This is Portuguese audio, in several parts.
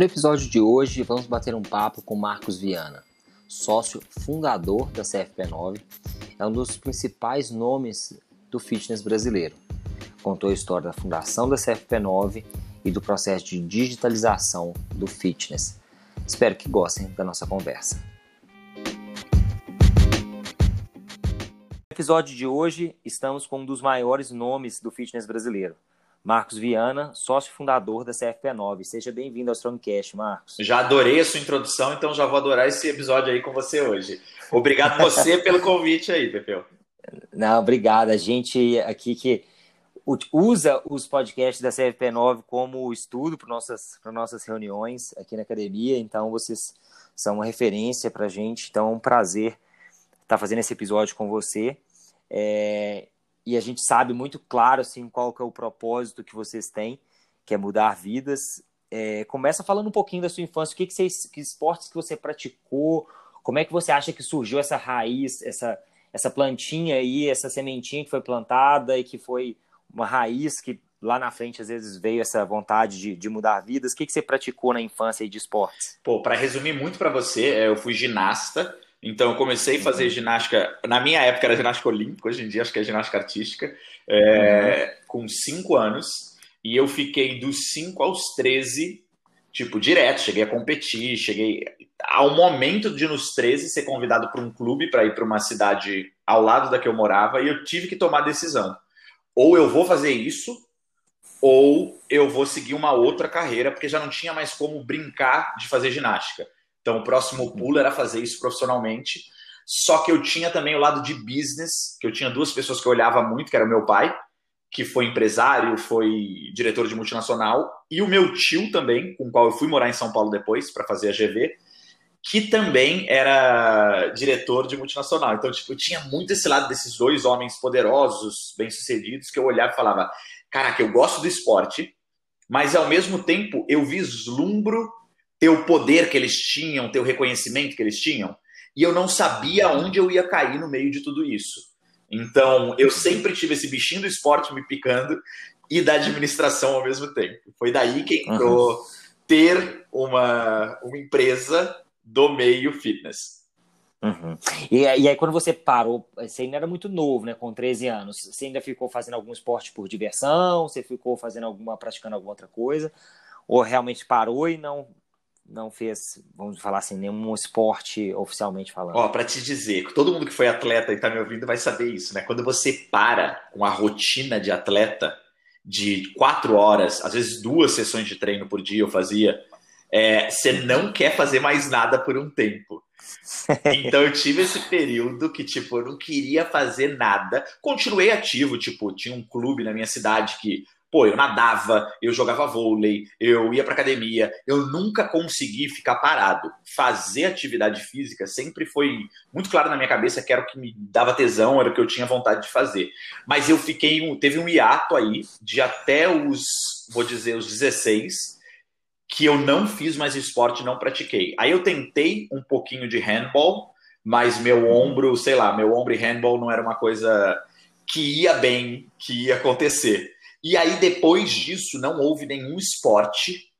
No episódio de hoje vamos bater um papo com Marcos Viana, sócio fundador da CFP9, é um dos principais nomes do fitness brasileiro. Contou a história da fundação da CFP9 e do processo de digitalização do fitness. Espero que gostem da nossa conversa. No episódio de hoje, estamos com um dos maiores nomes do fitness brasileiro, Marcos Viana, sócio fundador da CFP9. Seja bem-vindo ao Strongcast, Marcos. Já adorei a sua introdução, então já vou adorar esse episódio aí com você hoje. Obrigado você pelo convite aí, Pepeu. Não, obrigado. A gente aqui que usa os podcasts da CFP9 como estudo para nossas, para nossas reuniões aqui na academia, então vocês são uma referência para a gente, então é um prazer estar fazendo esse episódio com você. É, e a gente sabe muito claro assim qual que é o propósito que vocês têm, que é mudar vidas. É, começa falando um pouquinho da sua infância, o que, que, você, que esportes que você praticou, como é que você acha que surgiu essa raiz, essa, essa plantinha aí, essa sementinha que foi plantada e que foi uma raiz que lá na frente às vezes veio essa vontade de, de mudar vidas. O que, que você praticou na infância aí de esportes? Pô, para resumir muito para você, é, eu fui ginasta, então, eu comecei a fazer ginástica. Na minha época era ginástica olímpica, hoje em dia acho que é ginástica artística, é, uhum. com 5 anos. E eu fiquei dos 5 aos 13, tipo, direto. Cheguei a competir, cheguei. Ao momento de, nos 13, ser convidado para um clube para ir para uma cidade ao lado da que eu morava, e eu tive que tomar a decisão. Ou eu vou fazer isso, ou eu vou seguir uma outra carreira, porque já não tinha mais como brincar de fazer ginástica. Então, o próximo pulo era fazer isso profissionalmente. Só que eu tinha também o lado de business, que eu tinha duas pessoas que eu olhava muito, que era o meu pai, que foi empresário, foi diretor de multinacional, e o meu tio também, com o qual eu fui morar em São Paulo depois para fazer a GV, que também era diretor de multinacional. Então, tipo, eu tinha muito esse lado desses dois homens poderosos, bem-sucedidos, que eu olhava e falava: caraca, eu gosto do esporte, mas ao mesmo tempo eu vislumbro ter o poder que eles tinham, ter o reconhecimento que eles tinham, e eu não sabia onde eu ia cair no meio de tudo isso. Então, eu sempre tive esse bichinho do esporte me picando e da administração ao mesmo tempo. Foi daí que entrou uhum. ter uma, uma empresa do meio fitness. Uhum. E, e, aí, quando você parou, você ainda era muito novo, né? Com 13 anos, você ainda ficou fazendo algum esporte por diversão? Você ficou fazendo alguma, praticando alguma outra coisa? Ou realmente parou e não não fez, vamos falar assim, nenhum esporte oficialmente falando? Ó, para te dizer, todo mundo que foi atleta e tá me ouvindo vai saber isso, né? Quando você para com a rotina de atleta de quatro horas, às vezes duas sessões de treino por dia eu fazia, é, você não quer fazer mais nada por um tempo. Então eu tive esse período que, tipo, eu não queria fazer nada. Continuei ativo, tipo, tinha um clube na minha cidade que Pô, eu nadava, eu jogava vôlei, eu ia pra academia, eu nunca consegui ficar parado. Fazer atividade física sempre foi muito claro na minha cabeça que era o que me dava tesão, era o que eu tinha vontade de fazer. Mas eu fiquei, teve um hiato aí de até os, vou dizer, os 16, que eu não fiz mais esporte, não pratiquei. Aí eu tentei um pouquinho de handball, mas meu ombro, sei lá, meu ombro e handball não era uma coisa que ia bem, que ia acontecer. E aí, depois disso, não houve nenhum esporte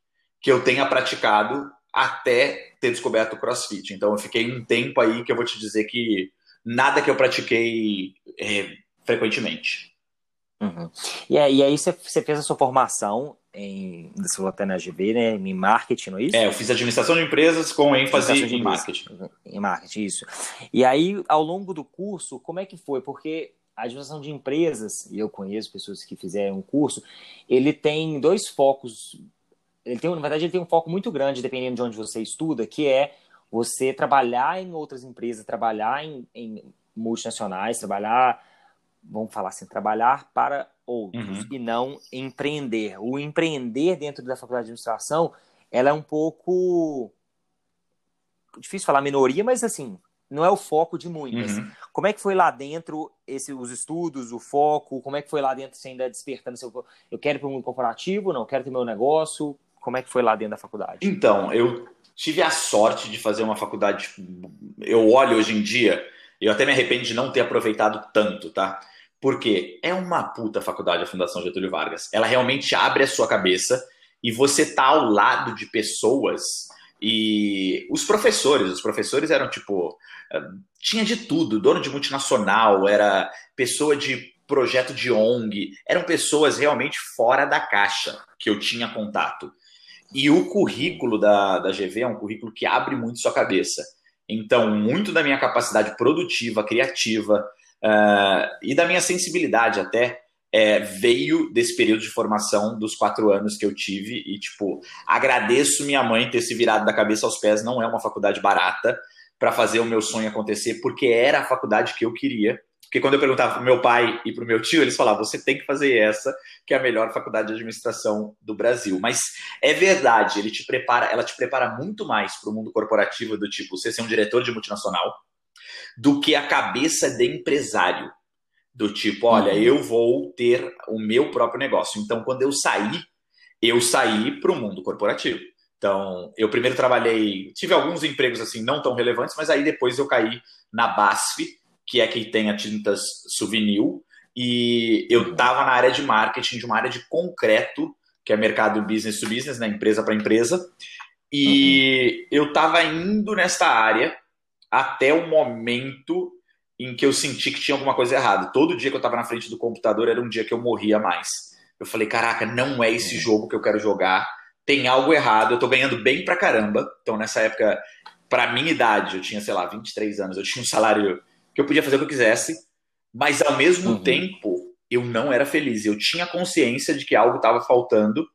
que eu tenha praticado até ter descoberto o crossfit. Então, eu fiquei um tempo aí que eu vou te dizer que nada que eu pratiquei é, frequentemente. Uhum. E, aí, e aí você, você fez a sua formação em até na GV, né, em marketing, não é isso? É, eu fiz administração de empresas com ênfase em marketing. Em marketing, isso. E aí, ao longo do curso, como é que foi? Porque a administração de empresas, e eu conheço pessoas que fizeram um curso, ele tem dois focos. Ele tem, na verdade, ele tem um foco muito grande, dependendo de onde você estuda, que é você trabalhar em outras empresas, trabalhar em, em multinacionais, trabalhar, vamos falar assim, trabalhar para outros uhum. e não empreender. O empreender dentro da faculdade de administração, ela é um pouco difícil falar minoria, mas assim, não é o foco de muitas. Uhum. Como é que foi lá dentro esse, os estudos, o foco? Como é que foi lá dentro você ainda despertando seu. Eu quero ir para o mundo corporativo, não quero ter meu negócio? Como é que foi lá dentro da faculdade? Então, eu tive a sorte de fazer uma faculdade. Eu olho hoje em dia, eu até me arrependo de não ter aproveitado tanto, tá? Porque é uma puta faculdade a Fundação Getúlio Vargas. Ela realmente abre a sua cabeça e você tá ao lado de pessoas e os professores, os professores eram tipo. Eh, tinha de tudo, dono de multinacional, era pessoa de projeto de ONG, eram pessoas realmente fora da caixa que eu tinha contato. E o currículo da, da GV é um currículo que abre muito sua cabeça. Então, muito da minha capacidade produtiva, criativa uh, e da minha sensibilidade até é, veio desse período de formação dos quatro anos que eu tive e, tipo, agradeço minha mãe ter se virado da cabeça aos pés. Não é uma faculdade barata para fazer o meu sonho acontecer, porque era a faculdade que eu queria. Porque quando eu perguntava pro meu pai e pro meu tio, eles falavam: você tem que fazer essa, que é a melhor faculdade de administração do Brasil. Mas é verdade, ele te prepara, ela te prepara muito mais para o mundo corporativo do tipo você ser um diretor de multinacional do que a cabeça de empresário. Do tipo, olha, uhum. eu vou ter o meu próprio negócio. Então, quando eu saí, eu saí para o mundo corporativo. Então, eu primeiro trabalhei, tive alguns empregos assim não tão relevantes, mas aí depois eu caí na BASF, que é quem tem a tintas Souvenir, e eu estava na área de marketing, de uma área de concreto, que é mercado business to business, né, empresa para empresa, e uhum. eu estava indo nesta área até o momento em que eu senti que tinha alguma coisa errada. Todo dia que eu estava na frente do computador era um dia que eu morria mais. Eu falei, caraca, não é esse jogo que eu quero jogar. Tem algo errado. Eu tô ganhando bem pra caramba. Então, nessa época, pra minha idade, eu tinha, sei lá, 23 anos, eu tinha um salário que eu podia fazer o que eu quisesse, mas ao mesmo uhum. tempo, eu não era feliz. Eu tinha consciência de que algo estava faltando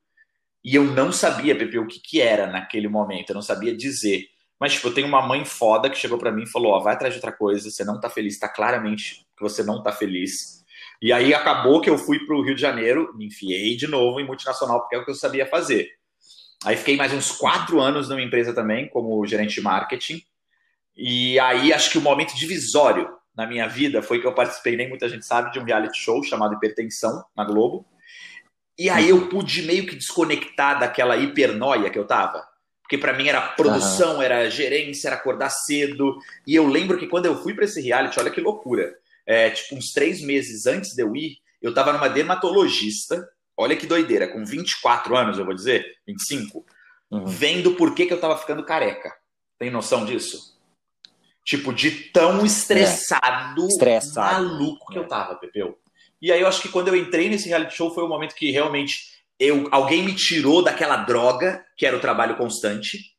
e eu não sabia, Pepe, o que, que era naquele momento. Eu não sabia dizer. Mas, tipo, eu tenho uma mãe foda que chegou para mim e falou: Ó, vai atrás de outra coisa, você não tá feliz, tá claramente que você não tá feliz. E aí acabou que eu fui pro Rio de Janeiro, me enfiei de novo em multinacional, porque é o que eu sabia fazer. Aí fiquei mais uns quatro anos numa empresa também, como gerente de marketing. E aí acho que o momento divisório na minha vida foi que eu participei, nem muita gente sabe, de um reality show chamado Hipertensão na Globo. E aí eu pude meio que desconectar daquela hipernoia que eu tava. Porque para mim era produção, uhum. era gerência, era acordar cedo. E eu lembro que quando eu fui para esse reality, olha que loucura. É, tipo, uns três meses antes de eu ir, eu tava numa dermatologista. Olha que doideira, com 24 anos, eu vou dizer, 25, uhum. vendo por que, que eu tava ficando careca. Tem noção disso? Tipo, de tão estressado, é. estressado. maluco que é. eu tava, Pepeu. E aí eu acho que quando eu entrei nesse reality show foi o momento que realmente eu, alguém me tirou daquela droga que era o trabalho constante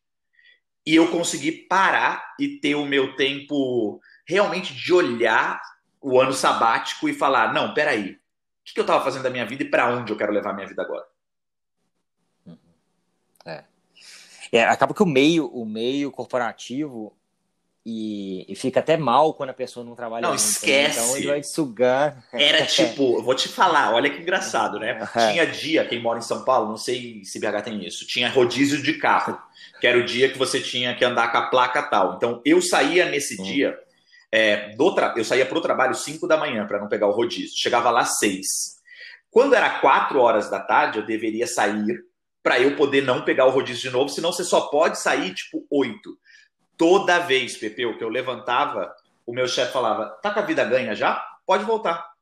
e eu consegui parar e ter o meu tempo realmente de olhar o ano sabático e falar, não, peraí, o que, eu estava fazendo da minha vida e para onde eu quero levar a minha vida agora? Uhum. É. é. acaba que o meio, o meio corporativo e, e, fica até mal quando a pessoa não trabalha. Não, muito, né? esquece. Então ele vai sugar. Era tipo, vou te falar, olha que engraçado, né? Tinha dia, quem mora em São Paulo, não sei se BH tem isso, tinha rodízio de carro, que era o dia que você tinha que andar com a placa tal. Então eu saía nesse hum. dia, é, do tra... eu saía para o trabalho 5 da manhã para não pegar o rodízio, chegava lá 6. Quando era 4 horas da tarde, eu deveria sair para eu poder não pegar o rodízio de novo, senão você só pode sair tipo 8. Toda vez, Pepeu, que eu levantava, o meu chefe falava: tá com a vida ganha já? Pode voltar.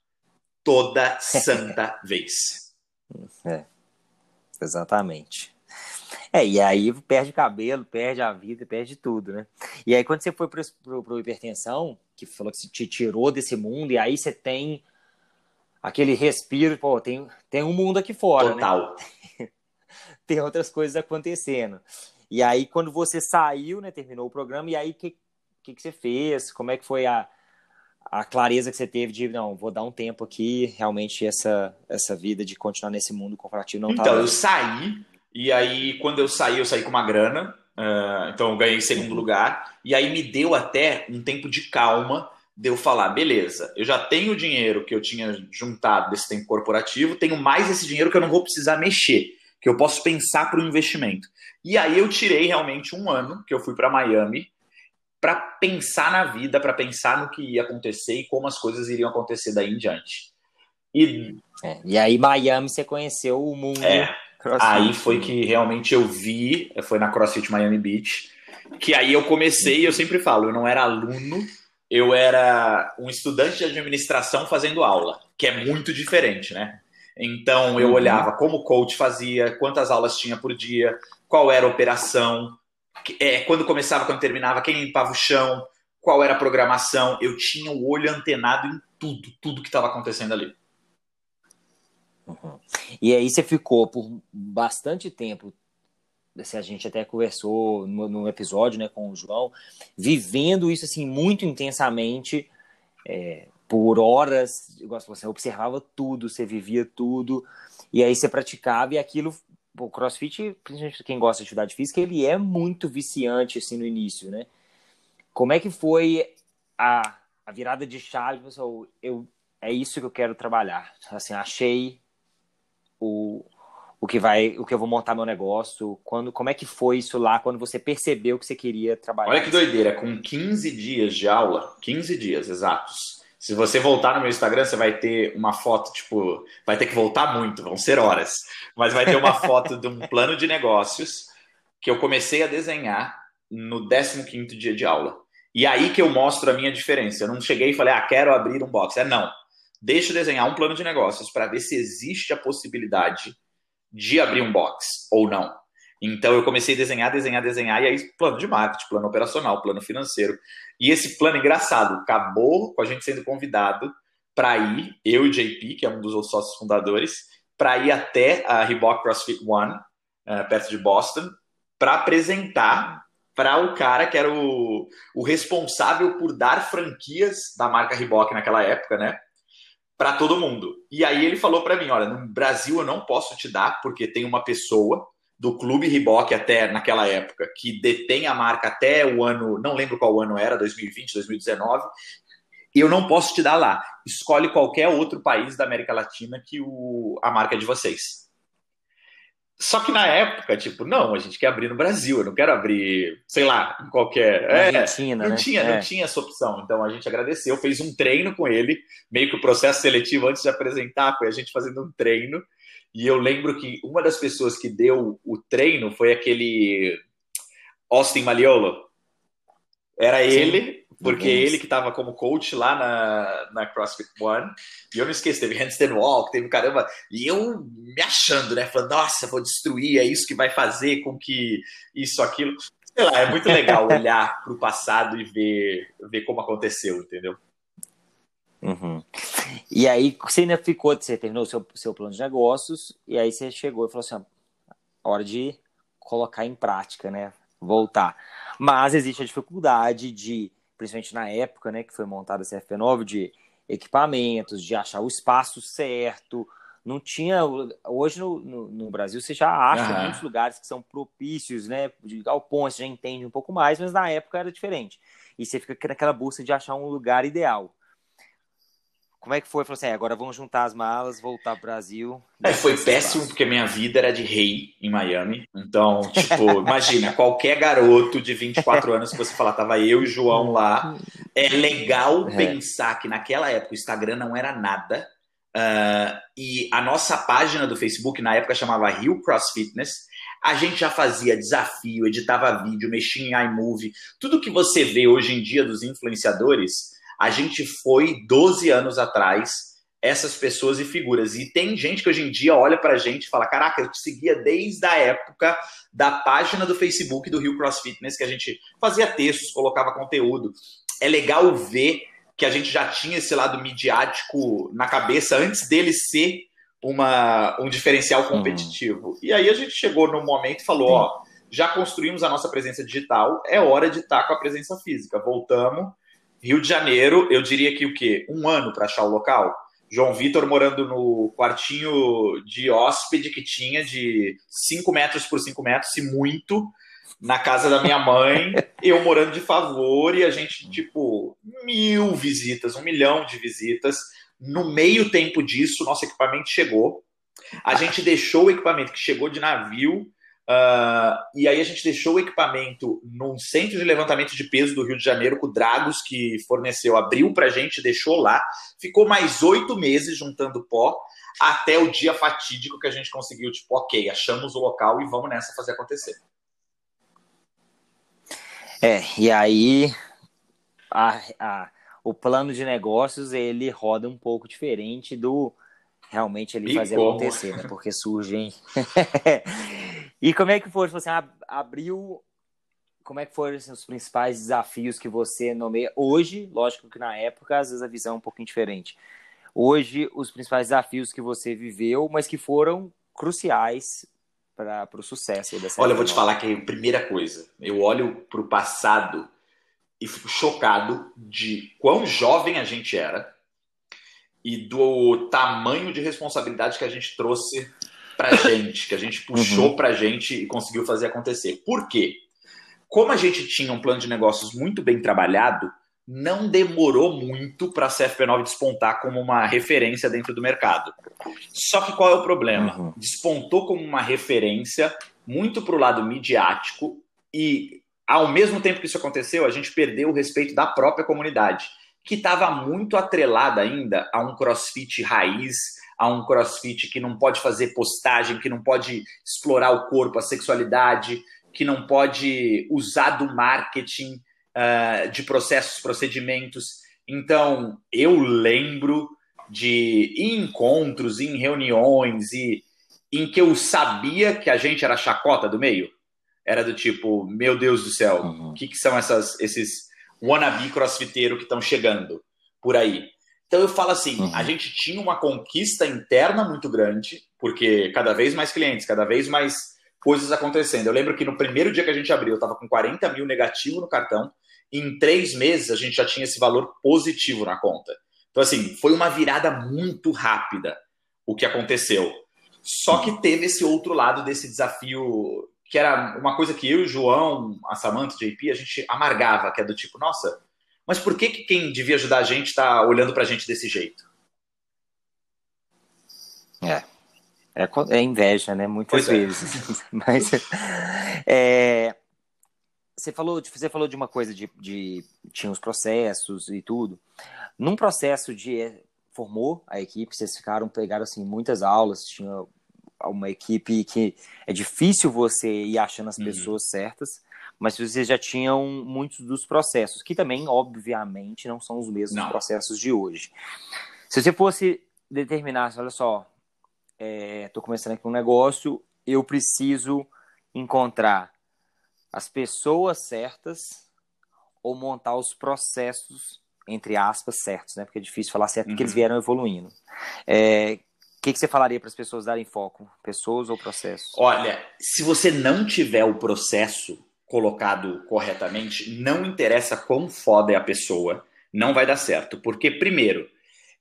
Toda santa vez. É, exatamente. É, e aí perde cabelo, perde a vida, perde tudo, né? E aí quando você foi pro hipertensão, que falou que te tirou desse mundo, e aí você tem aquele respiro, pô, tem, tem um mundo aqui fora, né? Total. né? tem outras coisas acontecendo. E aí, quando você saiu, né, terminou o programa, e aí o que, que, que você fez? Como é que foi a, a clareza que você teve de, não, vou dar um tempo aqui, realmente essa, essa vida de continuar nesse mundo corporativo não tá Então, eu saí, e aí quando eu saí, eu saí com uma grana, uh, então eu ganhei segundo uhum. lugar, e aí me deu até um tempo de calma de eu falar, beleza, eu já tenho o dinheiro que eu tinha juntado desse tempo corporativo, tenho mais esse dinheiro que eu não vou precisar mexer, que eu posso pensar para o investimento. E aí eu tirei realmente um ano que eu fui para Miami para pensar na vida, para pensar no que ia acontecer e como as coisas iriam acontecer daí em diante. E, é, e aí, Miami, você conheceu o mundo. É, aí foi que realmente eu vi, foi na CrossFit Miami Beach, que aí eu comecei, eu sempre falo, eu não era aluno, eu era um estudante de administração fazendo aula, que é muito diferente, né? Então eu uhum. olhava como o coach fazia, quantas aulas tinha por dia, qual era a operação, é, quando começava, quando terminava, quem limpava o chão, qual era a programação. Eu tinha o olho antenado em tudo, tudo que estava acontecendo ali. Uhum. E aí você ficou por bastante tempo, se a gente até conversou no, no, episódio né, com o João, vivendo isso assim muito intensamente, é, por horas, você observava tudo, você vivia tudo, e aí você praticava e aquilo o crossfit, principalmente quem gosta de atividade física, ele é muito viciante assim no início, né? Como é que foi a, a virada de chave, pessoal? Eu é isso que eu quero trabalhar. Assim, achei o, o que vai, o que eu vou montar meu negócio. Quando, como é que foi isso lá quando você percebeu que você queria trabalhar? Olha que doideira, com 15 dias de aula, 15 dias exatos. Se você voltar no meu Instagram, você vai ter uma foto, tipo, vai ter que voltar muito, vão ser horas, mas vai ter uma foto de um plano de negócios que eu comecei a desenhar no 15 dia de aula. E aí que eu mostro a minha diferença. Eu não cheguei e falei, ah, quero abrir um box. É não. Deixa eu desenhar um plano de negócios para ver se existe a possibilidade de abrir um box ou não. Então eu comecei a desenhar, desenhar, desenhar, e aí plano de marketing, plano operacional, plano financeiro. E esse plano engraçado acabou com a gente sendo convidado para ir, eu e JP, que é um dos outros sócios fundadores, para ir até a Reebok CrossFit One, uh, perto de Boston, para apresentar para o cara que era o, o responsável por dar franquias da marca Reebok naquela época, né? Para todo mundo. E aí ele falou para mim: olha, no Brasil eu não posso te dar, porque tem uma pessoa do Clube Reebok até naquela época, que detém a marca até o ano, não lembro qual ano era, 2020, 2019, eu não posso te dar lá. Escolhe qualquer outro país da América Latina que o, a marca é de vocês. Só que na época, tipo, não, a gente quer abrir no Brasil, eu não quero abrir, sei lá, em qualquer. É, Argentina, não né? tinha, é. não tinha essa opção. Então a gente agradeceu, fez um treino com ele, meio que o processo seletivo antes de apresentar, foi a gente fazendo um treino. E eu lembro que uma das pessoas que deu o treino foi aquele Austin Maliolo. Era Sim, ele, porque ele que estava como coach lá na, na CrossFit One. E eu não esqueço, teve handstand walk, teve caramba. E eu me achando, né? Falando, nossa, vou destruir, é isso que vai fazer com que isso, aquilo. Sei lá, é muito legal olhar para o passado e ver, ver como aconteceu, entendeu? Uhum. E aí você ainda ficou, você terminou o seu, seu plano de negócios, e aí você chegou e falou assim: hora de colocar em prática, né? Voltar. Mas existe a dificuldade de, principalmente na época, né, que foi montada a CFP9, de equipamentos, de achar o espaço certo. Não tinha. Hoje no, no, no Brasil você já acha uhum. muitos lugares que são propícios, né? De galpões, você já entende um pouco mais, mas na época era diferente. E você fica naquela busca de achar um lugar ideal. Como é que foi? Falou assim, é, agora vamos juntar as malas, voltar para o Brasil. É, foi péssimo, porque minha vida era de rei em Miami. Então, tipo, imagina, qualquer garoto de 24 anos que você falar, tava eu e João lá. É legal é. pensar que naquela época o Instagram não era nada. Uh, e a nossa página do Facebook, na época, chamava Rio Cross Fitness. A gente já fazia desafio, editava vídeo, mexia em iMovie. Tudo que você vê hoje em dia dos influenciadores a gente foi 12 anos atrás essas pessoas e figuras. E tem gente que hoje em dia olha pra gente e fala: Caraca, eu te seguia desde a época da página do Facebook do Rio Cross Fitness, que a gente fazia textos, colocava conteúdo. É legal ver que a gente já tinha esse lado midiático na cabeça antes dele ser uma, um diferencial uhum. competitivo. Uhum. E aí a gente chegou no momento e falou. Ó, já construímos a nossa presença digital, é hora de estar com a presença física. Voltamos Rio de Janeiro, eu diria que o quê? Um ano para achar o local. João Vitor morando no quartinho de hóspede que tinha de 5 metros por 5 metros, se muito, na casa da minha mãe, eu morando de favor e a gente, tipo, mil visitas, um milhão de visitas. No meio tempo disso, nosso equipamento chegou. A gente deixou o equipamento que chegou de navio Uh, e aí a gente deixou o equipamento num centro de levantamento de peso do Rio de Janeiro, com o Dragos, que forneceu, abriu para a gente, deixou lá. Ficou mais oito meses juntando pó, até o dia fatídico que a gente conseguiu, tipo, ok, achamos o local e vamos nessa fazer acontecer. É, e aí a, a, o plano de negócios ele roda um pouco diferente do realmente ele e fazer como? acontecer, né? Porque surgem. e como é que foi? Você assim, abriu. Como é que foram assim, os principais desafios que você nomeia hoje? Lógico que na época, às vezes, a visão é um pouquinho diferente. Hoje, os principais desafios que você viveu, mas que foram cruciais para o sucesso dessa Olha, eu vou te falar que a primeira coisa, eu olho para o passado e fico chocado de quão jovem a gente era e do tamanho de responsabilidade que a gente trouxe para gente, que a gente puxou uhum. para gente e conseguiu fazer acontecer. Por quê? Como a gente tinha um plano de negócios muito bem trabalhado, não demorou muito para a CFP9 despontar como uma referência dentro do mercado. Só que qual é o problema? Uhum. Despontou como uma referência muito para o lado midiático e, ao mesmo tempo que isso aconteceu, a gente perdeu o respeito da própria comunidade que estava muito atrelada ainda a um crossfit raiz, a um crossfit que não pode fazer postagem, que não pode explorar o corpo, a sexualidade, que não pode usar do marketing, uh, de processos, procedimentos. Então, eu lembro de encontros, em reuniões, e em que eu sabia que a gente era chacota do meio. Era do tipo, meu Deus do céu, o uhum. que, que são essas, esses wannabe crossfiteiro que estão chegando por aí. Então eu falo assim, uhum. a gente tinha uma conquista interna muito grande, porque cada vez mais clientes, cada vez mais coisas acontecendo. Eu lembro que no primeiro dia que a gente abriu, eu estava com 40 mil negativo no cartão, e em três meses a gente já tinha esse valor positivo na conta. Então, assim, foi uma virada muito rápida o que aconteceu. Só que teve esse outro lado desse desafio que era uma coisa que eu e o João, a Samantha, JP, a gente amargava, que é do tipo, nossa, mas por que, que quem devia ajudar a gente está olhando para a gente desse jeito? É. É, é inveja, né? Muitas pois é. vezes. É. Mas é, você, falou, você falou de uma coisa de, de. Tinha os processos e tudo. Num processo de. Formou a equipe, vocês ficaram, pegaram assim, muitas aulas, tinha uma equipe que é difícil você ir achando as uhum. pessoas certas, mas vocês já tinham muitos dos processos, que também, obviamente, não são os mesmos não. processos de hoje. Se você fosse determinar, olha só, estou é, começando aqui um negócio, eu preciso encontrar as pessoas certas ou montar os processos, entre aspas, certos, né? Porque é difícil falar certo, porque eles uhum. vieram evoluindo. É, que, que você falaria para as pessoas darem foco? Pessoas ou processos? Olha, se você não tiver o processo colocado corretamente, não interessa quão foda é a pessoa, não vai dar certo. Porque, primeiro,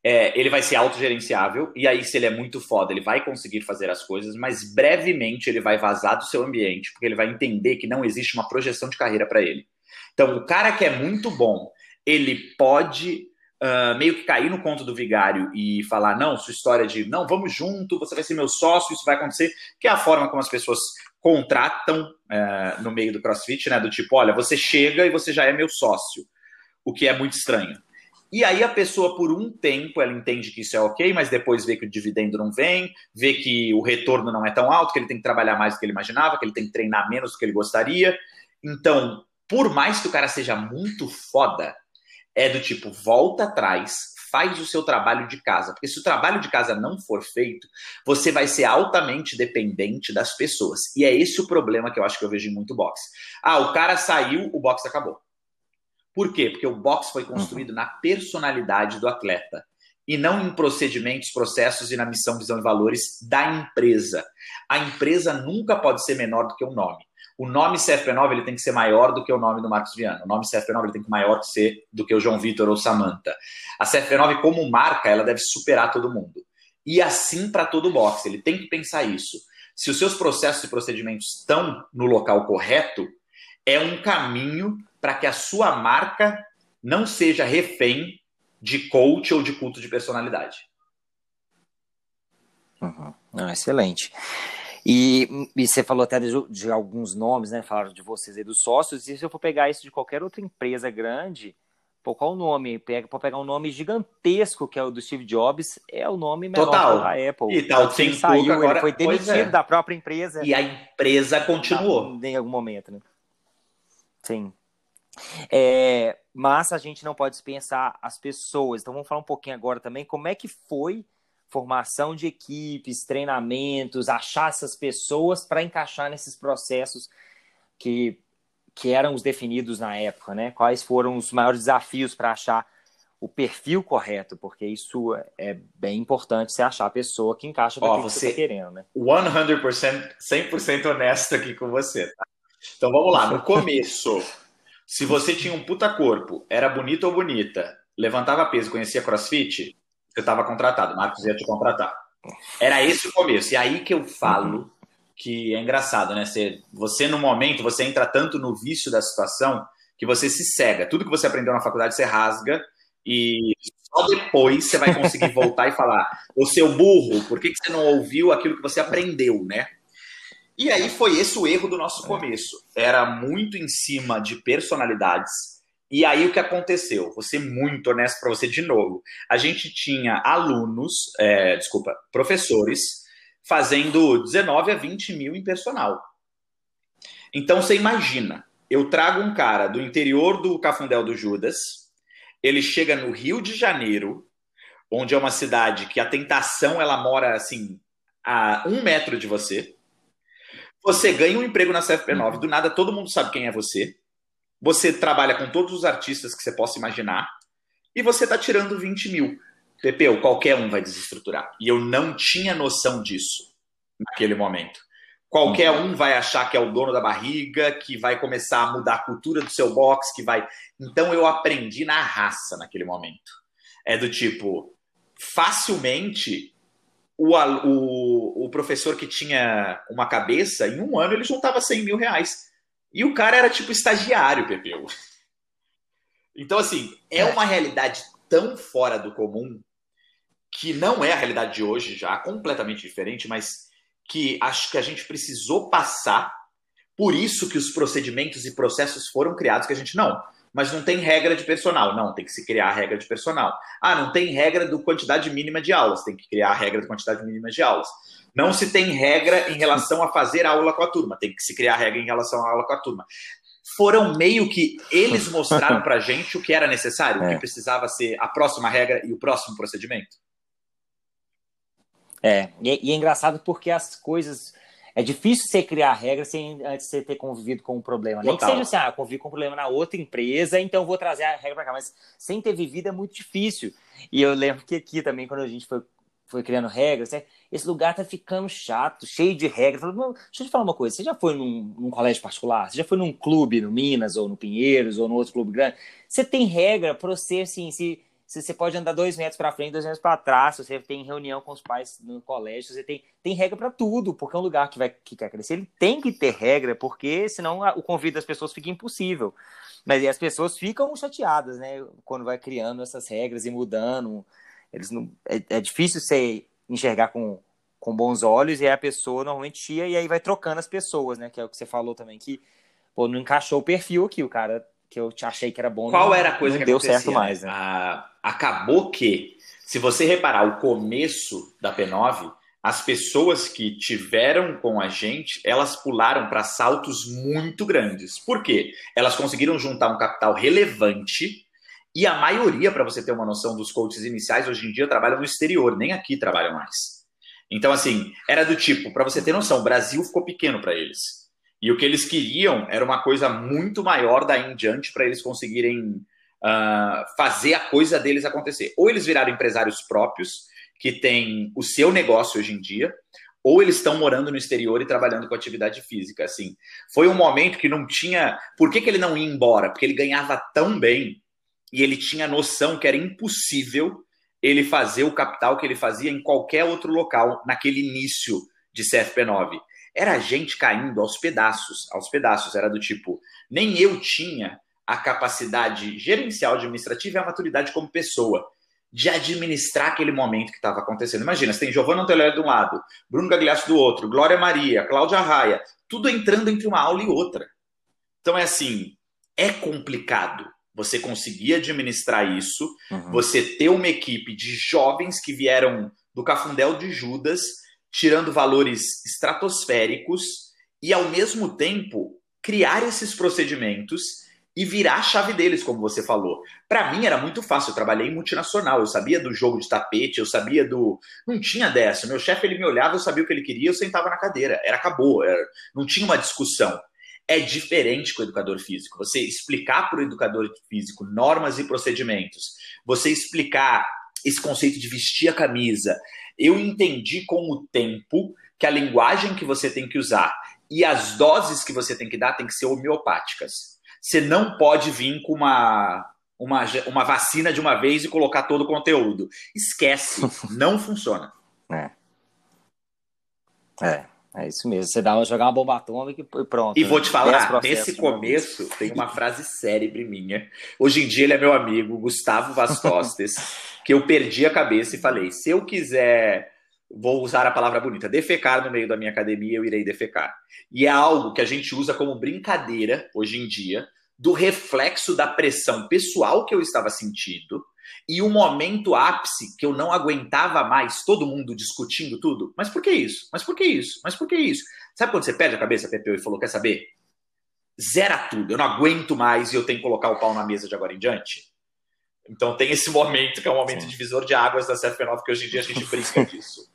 é, ele vai ser autogerenciável, e aí, se ele é muito foda, ele vai conseguir fazer as coisas, mas brevemente ele vai vazar do seu ambiente, porque ele vai entender que não existe uma projeção de carreira para ele. Então, o cara que é muito bom, ele pode uh, meio que cair no conto do vigário e falar, não, sua história de, não, vamos junto, você vai ser meu sócio, isso vai acontecer, que é a forma como as pessoas contratam uh, no meio do CrossFit, né? Do tipo, olha, você chega e você já é meu sócio, o que é muito estranho. E aí a pessoa, por um tempo, ela entende que isso é ok, mas depois vê que o dividendo não vem, vê que o retorno não é tão alto, que ele tem que trabalhar mais do que ele imaginava, que ele tem que treinar menos do que ele gostaria. Então, por mais que o cara seja muito foda, é do tipo, volta atrás, faz o seu trabalho de casa. Porque se o trabalho de casa não for feito, você vai ser altamente dependente das pessoas. E é esse o problema que eu acho que eu vejo em muito boxe. Ah, o cara saiu, o boxe acabou. Por quê? Porque o boxe foi construído uhum. na personalidade do atleta e não em procedimentos, processos e na missão, visão e valores da empresa. A empresa nunca pode ser menor do que o nome o nome CFP9 ele tem que ser maior do que o nome do Marcos Viana. O nome CFP9 ele tem que ser maior que ser do que o João Vitor ou Samantha. A CFP9 como marca, ela deve superar todo mundo. E assim para todo boxe, ele tem que pensar isso. Se os seus processos e procedimentos estão no local correto, é um caminho para que a sua marca não seja refém de coach ou de culto de personalidade. Uhum. Excelente. E, e, você falou até de, de, alguns nomes, né? Falaram de vocês e dos sócios. E se eu for pegar isso de qualquer outra empresa grande, pô, qual o nome? Pega, para pegar um nome gigantesco, que é o do Steve Jobs, é o nome menor Total. da Apple. E tal, ele saiu, agora, ele foi demitido é. da própria empresa. E a empresa continuou. Em algum momento, né? Sim. É, mas a gente não pode dispensar as pessoas. Então vamos falar um pouquinho agora também como é que foi formação de equipes, treinamentos, achar essas pessoas para encaixar nesses processos que, que eram os definidos na época, né? Quais foram os maiores desafios para achar o perfil correto, porque isso é bem importante você achar a pessoa que encaixa com o que você está querendo, né? 100%, 100% honesto aqui com você, tá? Então vamos lá, no começo, se você tinha um puta corpo, era bonito ou bonita, levantava peso, conhecia crossfit, você estava contratado, Marcos ia te contratar. Era esse o começo. E aí que eu falo que é engraçado, né? Você, você, no momento, você entra tanto no vício da situação que você se cega. Tudo que você aprendeu na faculdade, você rasga e só depois você vai conseguir voltar e falar: o seu burro, por que, que você não ouviu aquilo que você aprendeu, né? E aí foi esse o erro do nosso começo. Era muito em cima de personalidades e aí o que aconteceu? Vou ser muito honesto para você de novo. A gente tinha alunos, é, desculpa, professores, fazendo 19 a 20 mil em personal. Então você imagina, eu trago um cara do interior do Cafundel do Judas, ele chega no Rio de Janeiro, onde é uma cidade que a tentação ela mora assim a um metro de você. Você ganha um emprego na CFP9, do nada todo mundo sabe quem é você. Você trabalha com todos os artistas que você possa imaginar e você está tirando 20 mil. Pepeu, qualquer um vai desestruturar. E eu não tinha noção disso naquele momento. Qualquer uhum. um vai achar que é o dono da barriga, que vai começar a mudar a cultura do seu box, que vai. Então eu aprendi na raça naquele momento. É do tipo, facilmente o, o, o professor que tinha uma cabeça, em um ano ele juntava 100 mil reais. E o cara era tipo estagiário, Pepeu. Então, assim, é, é uma realidade tão fora do comum que não é a realidade de hoje já, completamente diferente, mas que acho que a gente precisou passar. Por isso que os procedimentos e processos foram criados, que a gente não. Mas não tem regra de personal. Não, tem que se criar a regra de personal. Ah, não tem regra do quantidade mínima de aulas. Tem que criar a regra de quantidade mínima de aulas. Não se tem regra em relação a fazer aula com a turma, tem que se criar regra em relação à aula com a turma. Foram meio que eles mostraram para gente o que era necessário, é. o que é. precisava ser a próxima regra e o próximo procedimento. É, e é engraçado porque as coisas. É difícil você criar regra sem antes você ter convivido com um problema. Nem que seja assim, ah, convivi com um problema na outra empresa, então vou trazer a regra para cá. Mas sem ter vivido é muito difícil. E eu lembro que aqui também, quando a gente foi foi criando regras, né? esse lugar tá ficando chato, cheio de regras. Falei, deixa eu te falar uma coisa, você já foi num, num, colégio particular? Você já foi num clube no Minas, ou no Pinheiros, ou no outro clube grande? Você tem regra para você, assim, se, se, você pode andar dois metros para frente, dois metros para trás, se você tem reunião com os pais no colégio, você tem, tem regra para tudo, porque é um lugar que, vai, que quer crescer, ele tem que ter regra, porque senão a, o convite das pessoas fica impossível. Mas as pessoas ficam chateadas, né, quando vai criando essas regras e mudando, eles não, é, é difícil você enxergar com, com bons olhos e aí a pessoa normalmente chia e aí vai trocando as pessoas, né? Que é o que você falou também, que pô, não encaixou o perfil aqui, o cara que eu achei que era bom. Qual não, era a coisa que deu certo mais, né? Ah, acabou que, se você reparar o começo da P9, as pessoas que tiveram com a gente, elas pularam para saltos muito grandes. Por quê? Elas conseguiram juntar um capital relevante e a maioria, para você ter uma noção dos coaches iniciais, hoje em dia trabalham no exterior, nem aqui trabalham mais. Então, assim, era do tipo, para você ter noção, o Brasil ficou pequeno para eles. E o que eles queriam era uma coisa muito maior daí em diante para eles conseguirem uh, fazer a coisa deles acontecer. Ou eles viraram empresários próprios, que têm o seu negócio hoje em dia, ou eles estão morando no exterior e trabalhando com atividade física. Assim, foi um momento que não tinha. Por que, que ele não ia embora? Porque ele ganhava tão bem e ele tinha noção que era impossível ele fazer o capital que ele fazia em qualquer outro local naquele início de CFP9. Era gente caindo aos pedaços, aos pedaços. Era do tipo, nem eu tinha a capacidade gerencial administrativa e a maturidade como pessoa. de administrar aquele momento que estava acontecendo. Imagina, você tem Giovanna Antonelli de um lado, Bruno Gagliasso do outro, Glória Maria, Cláudia Raia, tudo entrando entre uma aula e outra. Então é assim, é complicado você conseguir administrar isso, uhum. você ter uma equipe de jovens que vieram do cafundel de Judas, tirando valores estratosféricos e ao mesmo tempo criar esses procedimentos e virar a chave deles, como você falou. Para mim era muito fácil, eu trabalhei em multinacional, eu sabia do jogo de tapete, eu sabia do. Não tinha dessa. Meu chefe ele me olhava, eu sabia o que ele queria, eu sentava na cadeira. Era acabou, era... não tinha uma discussão. É diferente com o educador físico. Você explicar para o educador físico normas e procedimentos, você explicar esse conceito de vestir a camisa. Eu entendi com o tempo que a linguagem que você tem que usar e as doses que você tem que dar tem que ser homeopáticas. Você não pode vir com uma, uma, uma vacina de uma vez e colocar todo o conteúdo. Esquece, não funciona. É. É, é isso mesmo. Você dá jogar uma bomba atômica e pronto. E vou te falar, nesse começo tem uma frase célebre minha. Hoje em dia ele é meu amigo, Gustavo Vascostes, que eu perdi a cabeça e falei: se eu quiser vou usar a palavra bonita, defecar no meio da minha academia, eu irei defecar. E é algo que a gente usa como brincadeira hoje em dia, do reflexo da pressão pessoal que eu estava sentindo e o momento ápice que eu não aguentava mais, todo mundo discutindo tudo. Mas por que isso? Mas por que isso? Mas por que isso? Sabe quando você perde a cabeça, Pepeu, e falou: quer saber? Zera tudo, eu não aguento mais e eu tenho que colocar o pau na mesa de agora em diante. Então tem esse momento que é um momento Sim. divisor de águas da CF9, que hoje em dia a gente brinca disso.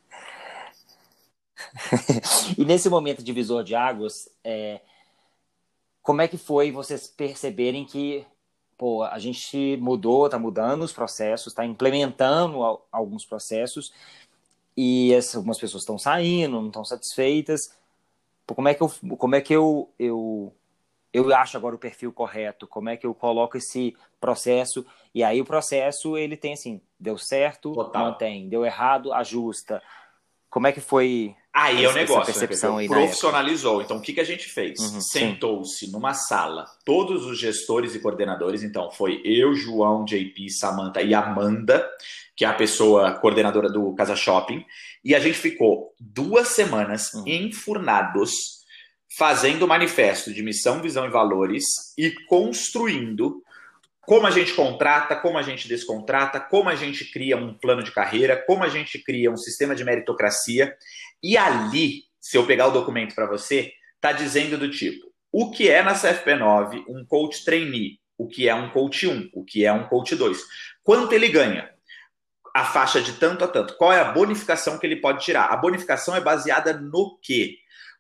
e nesse momento divisor de águas, é, como é que foi vocês perceberem que pô, a gente mudou, está mudando os processos, está implementando alguns processos e algumas pessoas estão saindo, não estão satisfeitas. Pô, como é que eu, como é que eu, eu eu acho agora o perfil correto, como é que eu coloco esse processo, e aí o processo ele tem assim, deu certo, Total. mantém, deu errado, ajusta. Como é que foi Aí é o negócio, percepção né? profissionalizou. Então, o que, que a gente fez? Uhum, Sentou-se numa sala, todos os gestores e coordenadores. Então, foi eu, João, JP, Samantha e Amanda, que é a pessoa coordenadora do Casa Shopping. E a gente ficou duas semanas uhum. enfurnados, fazendo o manifesto de missão, visão e valores e construindo como a gente contrata, como a gente descontrata, como a gente cria um plano de carreira, como a gente cria um sistema de meritocracia. E ali, se eu pegar o documento para você, tá dizendo do tipo: o que é na CFP9 um coach trainee, o que é um coach 1, o que é um coach 2, quanto ele ganha, a faixa de tanto a tanto, qual é a bonificação que ele pode tirar? A bonificação é baseada no quê?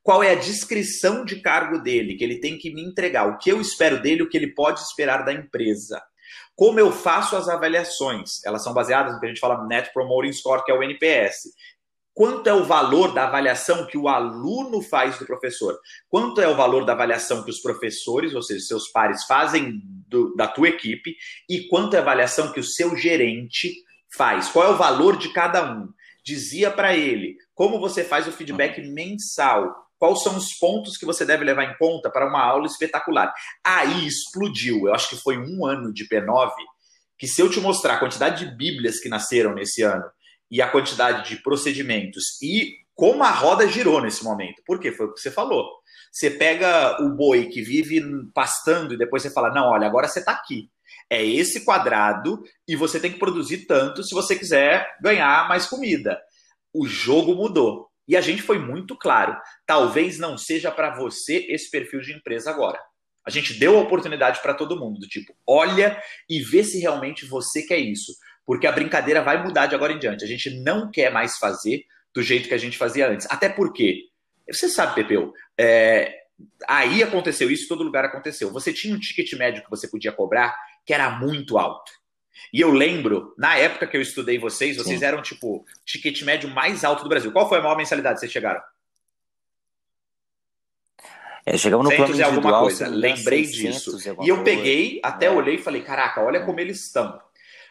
qual é a descrição de cargo dele, que ele tem que me entregar, o que eu espero dele, o que ele pode esperar da empresa. Como eu faço as avaliações? Elas são baseadas no que a gente fala Net Promoting Score, que é o NPS. Quanto é o valor da avaliação que o aluno faz do professor? Quanto é o valor da avaliação que os professores, ou seja, seus pares, fazem do, da tua equipe? E quanto é a avaliação que o seu gerente faz? Qual é o valor de cada um? Dizia para ele como você faz o feedback mensal Quais são os pontos que você deve levar em conta para uma aula espetacular? Aí explodiu. Eu acho que foi um ano de P9 que se eu te mostrar a quantidade de bíblias que nasceram nesse ano e a quantidade de procedimentos e como a roda girou nesse momento. Por quê? Foi o que você falou. Você pega o boi que vive pastando e depois você fala: não, olha, agora você está aqui. É esse quadrado e você tem que produzir tanto se você quiser ganhar mais comida. O jogo mudou. E a gente foi muito claro. Talvez não seja para você esse perfil de empresa agora. A gente deu a oportunidade para todo mundo, do tipo, olha e vê se realmente você quer isso. Porque a brincadeira vai mudar de agora em diante. A gente não quer mais fazer do jeito que a gente fazia antes. Até porque, você sabe, Pepeu, é, aí aconteceu isso, todo lugar aconteceu. Você tinha um ticket médio que você podia cobrar que era muito alto. E eu lembro, na época que eu estudei vocês, vocês Sim. eram tipo ticket médio mais alto do Brasil. Qual foi a maior mensalidade que vocês chegaram? É, chegamos no plano individual, alguma coisa. Lembrei disso. E eu peguei, até é. olhei e falei, caraca, olha é. como eles estão.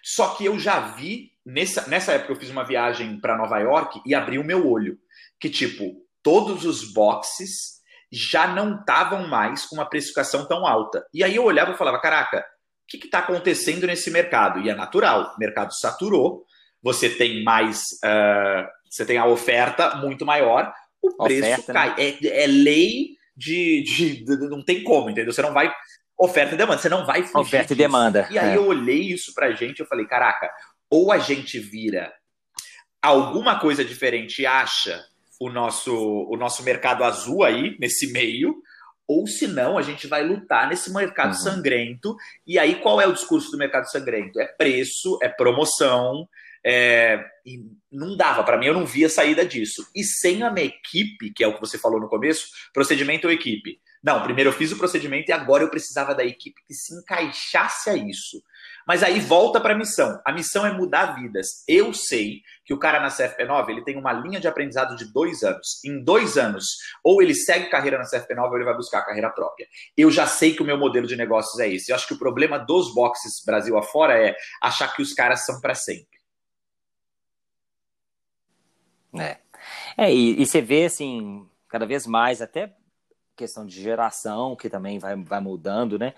Só que eu já vi, nessa, nessa época eu fiz uma viagem para Nova York e abri o meu olho. Que, tipo, todos os boxes já não estavam mais com uma precificação tão alta. E aí eu olhava e falava, caraca, que está acontecendo nesse mercado? E é natural, o mercado saturou, você tem mais, uh, você tem a oferta muito maior, o preço oferta, cai. Né? É, é, lei de, de, de, Não tem como, entendeu? Você não vai. Oferta e demanda, você não vai fugir Oferta disso. e demanda. E aí é. eu olhei isso pra gente, eu falei, caraca, ou a gente vira alguma coisa diferente e acha o nosso, o nosso mercado azul aí, nesse meio, ou se não, a gente vai lutar nesse mercado uhum. sangrento. E aí, qual é o discurso do mercado sangrento? É preço, é promoção, é, e não dava, para mim eu não via saída disso. E sem a minha equipe, que é o que você falou no começo, procedimento ou equipe. Não, primeiro eu fiz o procedimento e agora eu precisava da equipe que se encaixasse a isso. Mas aí volta para a missão. A missão é mudar vidas. Eu sei que o cara na CFP9 ele tem uma linha de aprendizado de dois anos. Em dois anos, ou ele segue carreira na CFP9 ou ele vai buscar carreira própria. Eu já sei que o meu modelo de negócios é esse. Eu acho que o problema dos boxes Brasil afora é achar que os caras são para sempre. É, é e, e, você vê, assim, cada vez mais, até questão de geração, que também vai, vai mudando, né?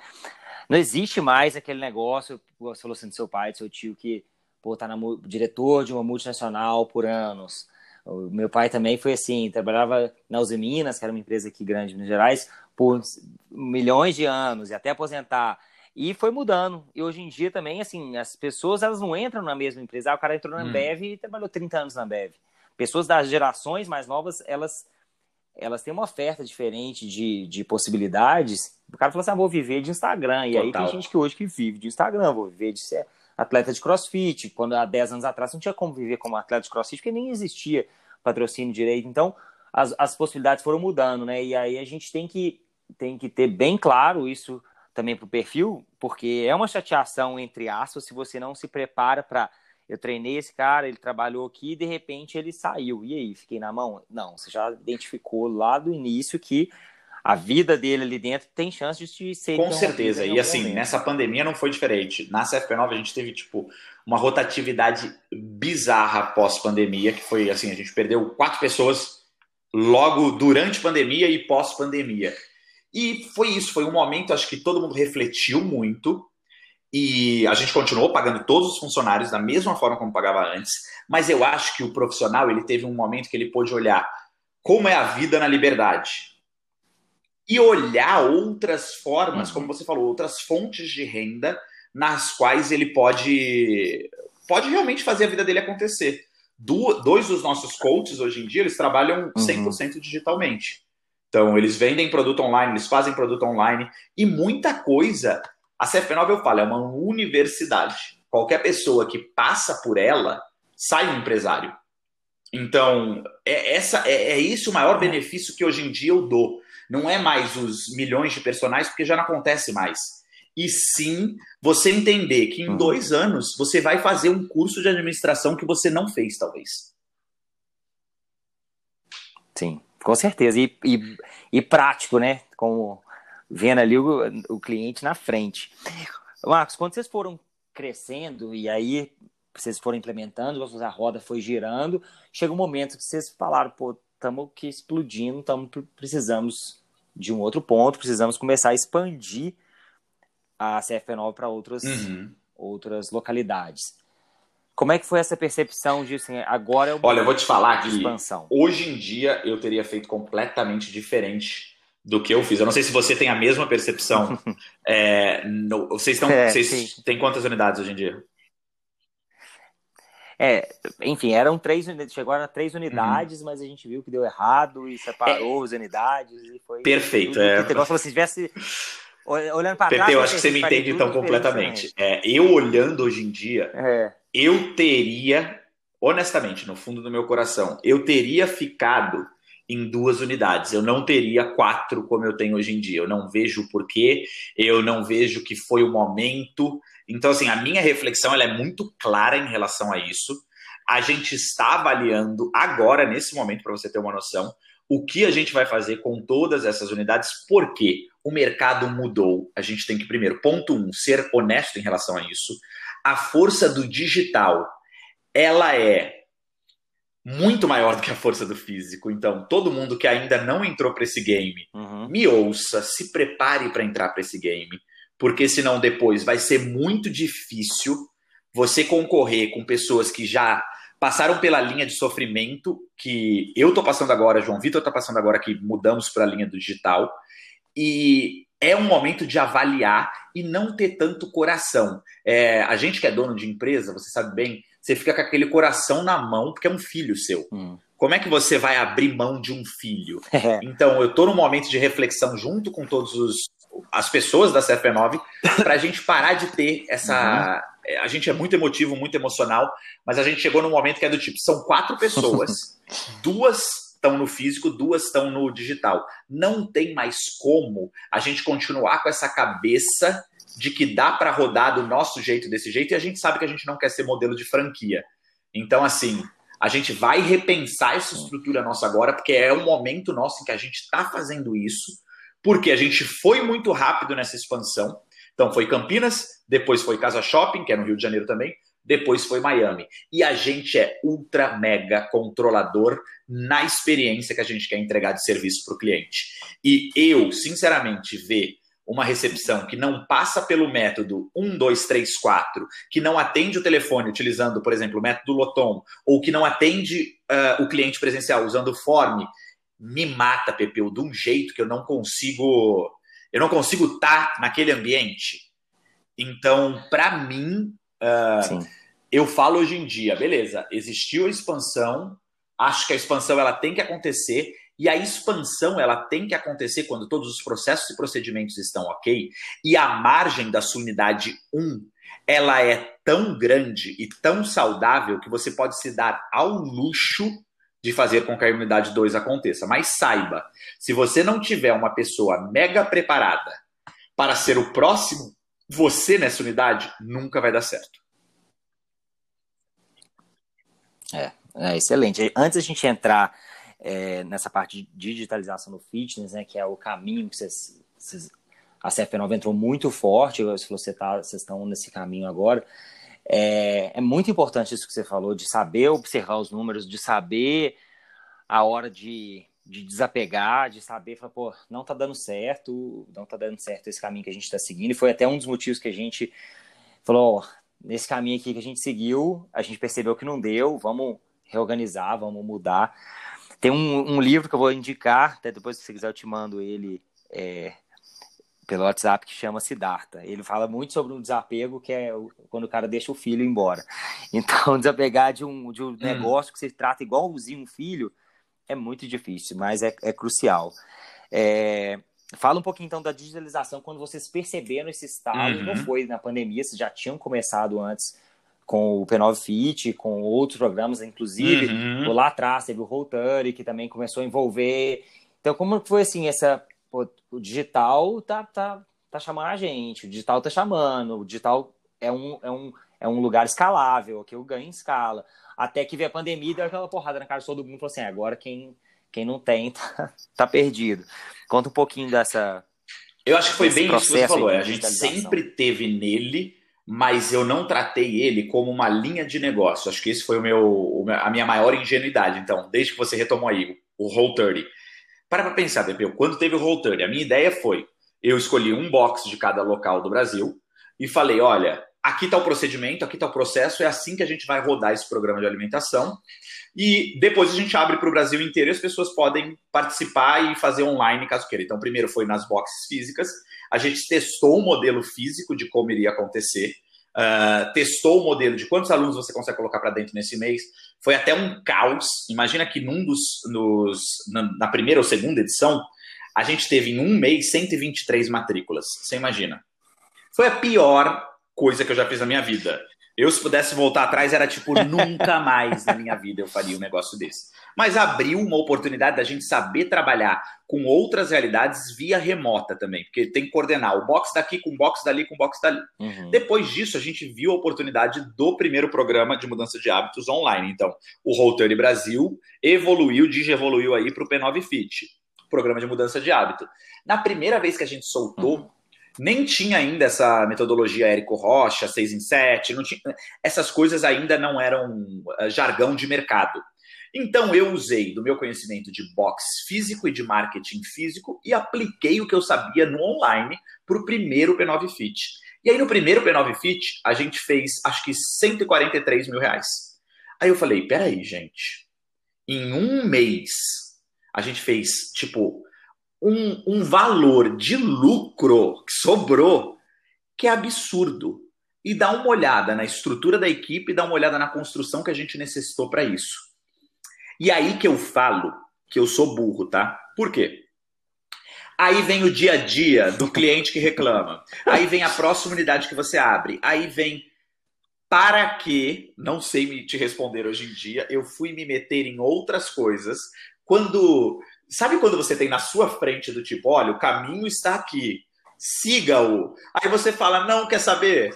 Não existe mais aquele negócio, você falou assim, do seu pai, do seu tio, que, pô, tá na, diretor de uma multinacional por anos. O meu pai também foi assim, trabalhava na Uzi Minas, que era uma empresa aqui grande em Minas Gerais, por milhões de anos, e até aposentar. E foi mudando. E hoje em dia também, assim, as pessoas, elas não entram na mesma empresa. Ah, o cara entrou na hum. Ambev e trabalhou 30 anos na Ambev pessoas das gerações mais novas, elas elas têm uma oferta diferente de, de possibilidades. O cara falou assim: ah, vou viver de Instagram. E Total. aí tem gente que hoje que vive de Instagram, vou viver de ser atleta de crossfit. Quando há 10 anos atrás não tinha como viver como atleta de crossfit, porque nem existia patrocínio direito. Então, as, as possibilidades foram mudando, né? E aí a gente tem que, tem que ter bem claro isso também para o perfil, porque é uma chateação, entre aspas, se você não se prepara para eu treinei esse cara, ele trabalhou aqui e de repente ele saiu. E aí, fiquei na mão? Não, você já identificou lá do início que a vida dele ali dentro tem chance de ser. Com certeza. E assim, momento. nessa pandemia não foi diferente. Na CFP9 a gente teve, tipo, uma rotatividade bizarra pós-pandemia, que foi assim: a gente perdeu quatro pessoas logo durante pandemia e pós-pandemia. E foi isso, foi um momento, acho que todo mundo refletiu muito, e a gente continuou pagando todos os funcionários da mesma forma como pagava antes, mas eu acho que o profissional ele teve um momento que ele pôde olhar como é a vida na liberdade e olhar outras formas, uhum. como você falou, outras fontes de renda nas quais ele pode pode realmente fazer a vida dele acontecer. Do, dois dos nossos coaches hoje em dia, eles trabalham 100% uhum. digitalmente. Então, eles vendem produto online, eles fazem produto online e muita coisa a CFP9, eu falo, é uma universidade. Qualquer pessoa que passa por ela sai um empresário. Então, é, essa, é, é esse o maior benefício que hoje em dia eu dou. Não é mais os milhões de personagens, porque já não acontece mais. E sim você entender que em uhum. dois anos você vai fazer um curso de administração que você não fez, talvez. Sim, com certeza. E, e, e prático, né? Como vendo ali o, o cliente na frente. Marcos, quando vocês foram crescendo e aí vocês foram implementando, a roda foi girando, chega um momento que vocês falaram, pô, estamos que explodindo, tamo, precisamos de um outro ponto, precisamos começar a expandir a CFP9 para outras, uhum. outras localidades. Como é que foi essa percepção de assim, agora é o Olha, eu vou te falar que expansão. hoje em dia eu teria feito completamente diferente do que eu fiz. Eu não sei se você tem a mesma percepção. é, no, vocês estão, é, vocês têm quantas unidades hoje em dia? É, enfim, eram três unidades, chegou a três unidades, uhum. mas a gente viu que deu errado e separou é, as unidades e foi. Perfeito. Tudo, é. Tudo, se tivesse olhando para trás. eu acho que você me entende então completamente. É, eu olhando hoje em dia, é. eu teria, honestamente, no fundo do meu coração, eu teria ficado em duas unidades. Eu não teria quatro como eu tenho hoje em dia. Eu não vejo o porquê, eu não vejo que foi o momento. Então, assim, a minha reflexão ela é muito clara em relação a isso. A gente está avaliando agora, nesse momento, para você ter uma noção, o que a gente vai fazer com todas essas unidades, porque o mercado mudou. A gente tem que, primeiro, ponto um, ser honesto em relação a isso. A força do digital, ela é muito maior do que a força do físico. Então, todo mundo que ainda não entrou para esse game, uhum. me ouça, se prepare para entrar para esse game, porque senão depois vai ser muito difícil você concorrer com pessoas que já passaram pela linha de sofrimento que eu tô passando agora, João Vitor tá passando agora que mudamos para a linha do digital e é um momento de avaliar e não ter tanto coração. É, a gente que é dono de empresa, você sabe bem, você fica com aquele coração na mão porque é um filho seu. Hum. Como é que você vai abrir mão de um filho? É. Então, eu estou num momento de reflexão junto com todos os as pessoas da CFP9 para a gente parar de ter essa. Uhum. É, a gente é muito emotivo, muito emocional, mas a gente chegou num momento que é do tipo: são quatro pessoas, duas estão no físico, duas estão no digital. Não tem mais como a gente continuar com essa cabeça de que dá para rodar do nosso jeito, desse jeito, e a gente sabe que a gente não quer ser modelo de franquia. Então, assim, a gente vai repensar essa estrutura nossa agora, porque é um momento nosso em que a gente está fazendo isso, porque a gente foi muito rápido nessa expansão. Então, foi Campinas, depois foi Casa Shopping, que é no Rio de Janeiro também, depois foi Miami. E a gente é ultra mega controlador na experiência que a gente quer entregar de serviço para o cliente. E eu, sinceramente, ver uma recepção que não passa pelo método 1, 2, 3, 4, que não atende o telefone utilizando, por exemplo, o método Lotom, ou que não atende uh, o cliente presencial usando o Form, me mata, Pepeu, de um jeito que eu não consigo. Eu não consigo estar tá naquele ambiente. Então, para mim, uh, eu falo hoje em dia, beleza, existiu a expansão, acho que a expansão ela tem que acontecer, e a expansão ela tem que acontecer quando todos os processos e procedimentos estão ok, e a margem da sua unidade 1 ela é tão grande e tão saudável que você pode se dar ao luxo de fazer com que a unidade 2 aconteça. Mas saiba, se você não tiver uma pessoa mega preparada para ser o próximo você nessa unidade, nunca vai dar certo. É, é excelente. Antes a gente entrar é, nessa parte de digitalização do fitness, né, que é o caminho que vocês, vocês a CF9 entrou muito forte, se você tá, vocês estão nesse caminho agora. É, é, muito importante isso que você falou, de saber observar os números, de saber a hora de, de desapegar, de saber, falar, pô, não tá dando certo, não tá dando certo esse caminho que a gente está seguindo. E foi até um dos motivos que a gente falou, ó, nesse caminho aqui que a gente seguiu, a gente percebeu que não deu, vamos reorganizar, vamos mudar. Tem um, um, livro que eu vou indicar, até depois se você quiser eu te mando ele é, pelo WhatsApp, que chama Siddhartha. Ele fala muito sobre um desapego, que é quando o cara deixa o filho embora. Então, desapegar de um, de um hum. negócio que você trata igualzinho um filho é muito difícil, mas é, é crucial. É, fala um pouquinho então da digitalização, quando vocês perceberam esse estado, uhum. não foi na pandemia, vocês já tinham começado antes com o P9 Fit, com outros programas, inclusive uhum. lá atrás teve o Roll30, que também começou a envolver. Então, como foi assim, essa pô, o digital tá, tá, tá chamando a gente, o digital tá chamando, o digital é um, é um, é um lugar escalável, que eu ganho em escala. Até que veio a pandemia e deu aquela porrada na cara de todo mundo e falou assim: agora quem, quem não tem tá, tá perdido. Conta um pouquinho dessa. Eu acho que foi bem isso que você falou. A gente sempre teve nele mas eu não tratei ele como uma linha de negócio. Acho que esse foi o meu, a minha maior ingenuidade. Então, desde que você retomou aí o Roll30, para para pensar, Pepeu, quando teve o Roll30, a minha ideia foi, eu escolhi um box de cada local do Brasil e falei, olha, aqui está o procedimento, aqui está o processo, é assim que a gente vai rodar esse programa de alimentação. E depois a gente abre para o Brasil inteiro e as pessoas podem participar e fazer online caso queira. Então, primeiro foi nas boxes físicas, a gente testou o modelo físico de como iria acontecer, uh, testou o modelo de quantos alunos você consegue colocar para dentro nesse mês. Foi até um caos. Imagina que num dos, nos, na, na primeira ou segunda edição, a gente teve em um mês 123 matrículas. Você imagina? Foi a pior coisa que eu já fiz na minha vida. Eu, se pudesse voltar atrás, era tipo, nunca mais na minha vida eu faria um negócio desse. Mas abriu uma oportunidade da gente saber trabalhar com outras realidades via remota também, porque tem que coordenar o box daqui com o box dali com o box dali. Uhum. Depois disso, a gente viu a oportunidade do primeiro programa de mudança de hábitos online. Então, o Routine Brasil evoluiu, digievoluiu aí para o P9 Fit, programa de mudança de hábito. Na primeira vez que a gente soltou, uhum nem tinha ainda essa metodologia Érico Rocha, 6 em 7, não tinha, essas coisas ainda não eram eh, jargão de mercado. Então eu usei do meu conhecimento de box físico e de marketing físico e apliquei o que eu sabia no online para o primeiro P9 Fit. E aí no primeiro P9 Fit a gente fez acho que 143 mil reais. Aí eu falei, peraí, gente, em um mês a gente fez tipo um, um valor de lucro que sobrou que é absurdo. E dá uma olhada na estrutura da equipe, dá uma olhada na construção que a gente necessitou para isso. E aí que eu falo que eu sou burro, tá? Por quê? Aí vem o dia a dia do cliente que reclama. Aí vem a próxima unidade que você abre. Aí vem para que, não sei te responder hoje em dia, eu fui me meter em outras coisas quando sabe quando você tem na sua frente do tipo, olha, o caminho está aqui, siga-o. Aí você fala, não quer saber?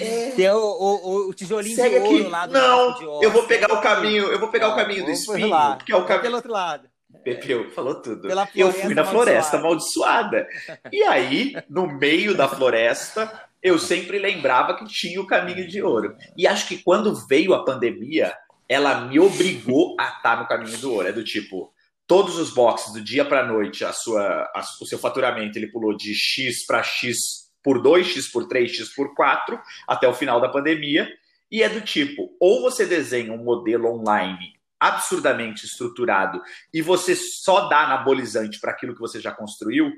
É. Tem o, o, o tijolinho Segue de ouro aqui. lá do Não, eu vou pegar o caminho, eu vou pegar o caminho do espinho, lá. que é o caminho pelo outro lado. Pepeu falou tudo. eu fui na floresta amaldiçoada. E aí, no meio da floresta, eu sempre lembrava que tinha o caminho de ouro. E acho que quando veio a pandemia, ela me obrigou a estar no caminho do ouro. É do tipo, todos os boxes do dia para noite, a sua, o seu faturamento ele pulou de X para X por 2, X por 3, X por 4, até o final da pandemia. E é do tipo, ou você desenha um modelo online absurdamente estruturado e você só dá anabolizante para aquilo que você já construiu,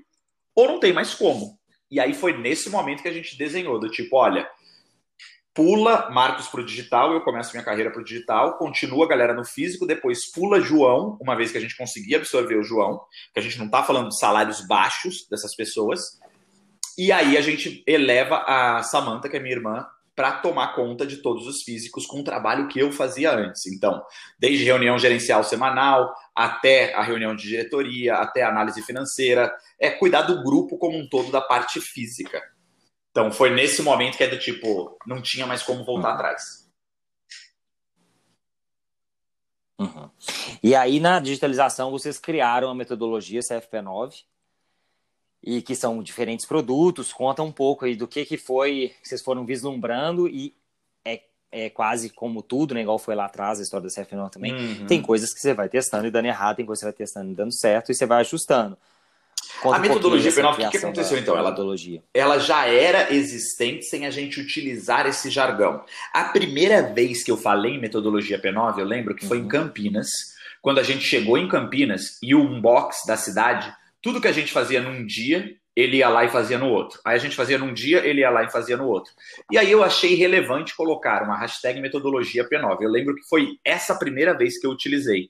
ou não tem mais como. E aí foi nesse momento que a gente desenhou, do tipo, olha, pula Marcos para o digital, eu começo minha carreira para o digital, continua a galera no físico, depois pula João, uma vez que a gente conseguir absorver o João, que a gente não está falando de salários baixos dessas pessoas, e aí a gente eleva a Samantha, que é minha irmã, para tomar conta de todos os físicos com o trabalho que eu fazia antes. Então, desde reunião gerencial semanal, até a reunião de diretoria, até análise financeira, é cuidar do grupo como um todo da parte física. Então, foi nesse momento que é do tipo, não tinha mais como voltar uhum. atrás. Uhum. E aí, na digitalização, vocês criaram a metodologia CFP9, e que são diferentes produtos. Conta um pouco aí do que, que foi que vocês foram vislumbrando e é, é quase como tudo, né? Igual foi lá atrás a história da CF9 também. Uhum. Tem coisas que você vai testando e dando errado, tem coisas que você vai testando e dando certo e você vai ajustando. Conta a metodologia um P9, o que, aconteceu então? Ela, ela já era existente sem a gente utilizar esse jargão. A primeira vez que eu falei em metodologia P9, eu lembro que foi uhum. em Campinas, quando a gente chegou em Campinas e o unbox da cidade tudo que a gente fazia num dia, ele ia lá e fazia no outro. Aí a gente fazia num dia, ele ia lá e fazia no outro. E aí eu achei relevante colocar uma hashtag metodologia P9. Eu lembro que foi essa primeira vez que eu utilizei.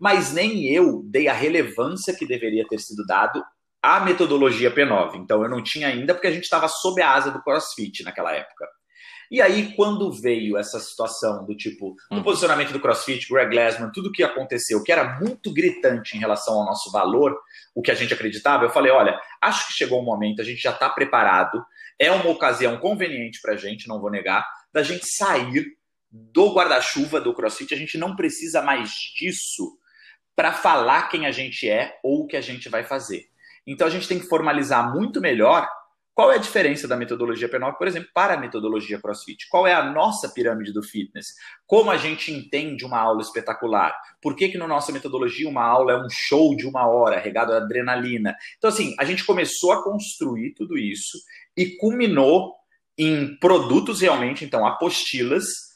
Mas nem eu dei a relevância que deveria ter sido dado à metodologia P9. Então eu não tinha ainda, porque a gente estava sob a asa do CrossFit naquela época. E aí, quando veio essa situação do tipo, do hum. posicionamento do CrossFit, Greg Glassman, tudo que aconteceu, que era muito gritante em relação ao nosso valor, o que a gente acreditava, eu falei: olha, acho que chegou um momento, a gente já está preparado, é uma ocasião conveniente para a gente, não vou negar, da gente sair do guarda-chuva do CrossFit. A gente não precisa mais disso para falar quem a gente é ou o que a gente vai fazer. Então a gente tem que formalizar muito melhor qual é a diferença da metodologia P9, por exemplo, para a metodologia CrossFit? Qual é a nossa pirâmide do fitness? Como a gente entende uma aula espetacular? Por que, que na nossa metodologia uma aula é um show de uma hora, regado a adrenalina? Então, assim, a gente começou a construir tudo isso e culminou em produtos realmente, então, apostilas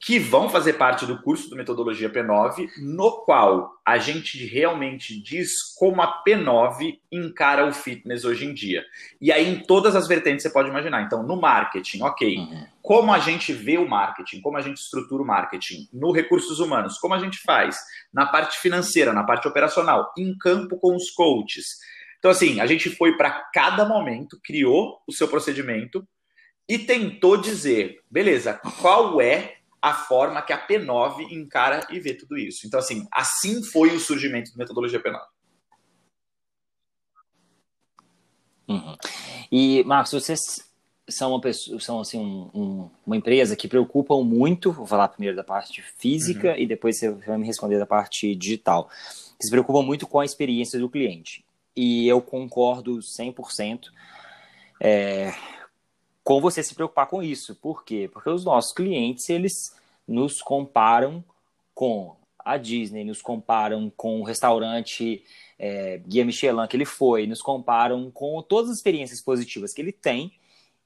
que vão fazer parte do curso do Metodologia P9, no qual a gente realmente diz como a P9 encara o fitness hoje em dia. E aí, em todas as vertentes você pode imaginar. Então, no marketing, ok. Uhum. Como a gente vê o marketing, como a gente estrutura o marketing, no recursos humanos, como a gente faz, na parte financeira, na parte operacional, em campo com os coaches. Então, assim, a gente foi para cada momento, criou o seu procedimento e tentou dizer, beleza, qual é a forma que a P9 encara e vê tudo isso. Então, assim, assim foi o surgimento da metodologia P9. Uhum. E, Marcos, vocês são uma pessoa, são assim um, um, uma empresa que preocupam muito, vou falar primeiro da parte física uhum. e depois você vai me responder da parte digital. Que se preocupam muito com a experiência do cliente. E eu concordo 100%. É, com você se preocupar com isso. Por quê? Porque os nossos clientes, eles nos comparam com a Disney, nos comparam com o restaurante é, Guia Michelin que ele foi, nos comparam com todas as experiências positivas que ele tem,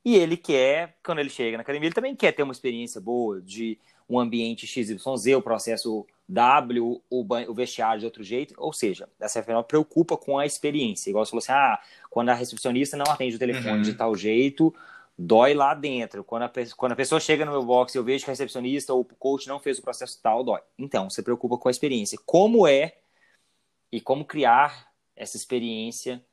e ele quer, quando ele chega na academia, ele também quer ter uma experiência boa de um ambiente XYZ, o processo W, o, o vestiário de outro jeito, ou seja, a CFNO preocupa com a experiência, igual você falou assim, ah, quando a recepcionista não atende o telefone uhum. de tal jeito, dói lá dentro. Quando a, quando a pessoa chega no meu box e eu vejo que a recepcionista ou o coach não fez o processo tal, dói. Então, você preocupa com a experiência. Como é e como criar essa experiência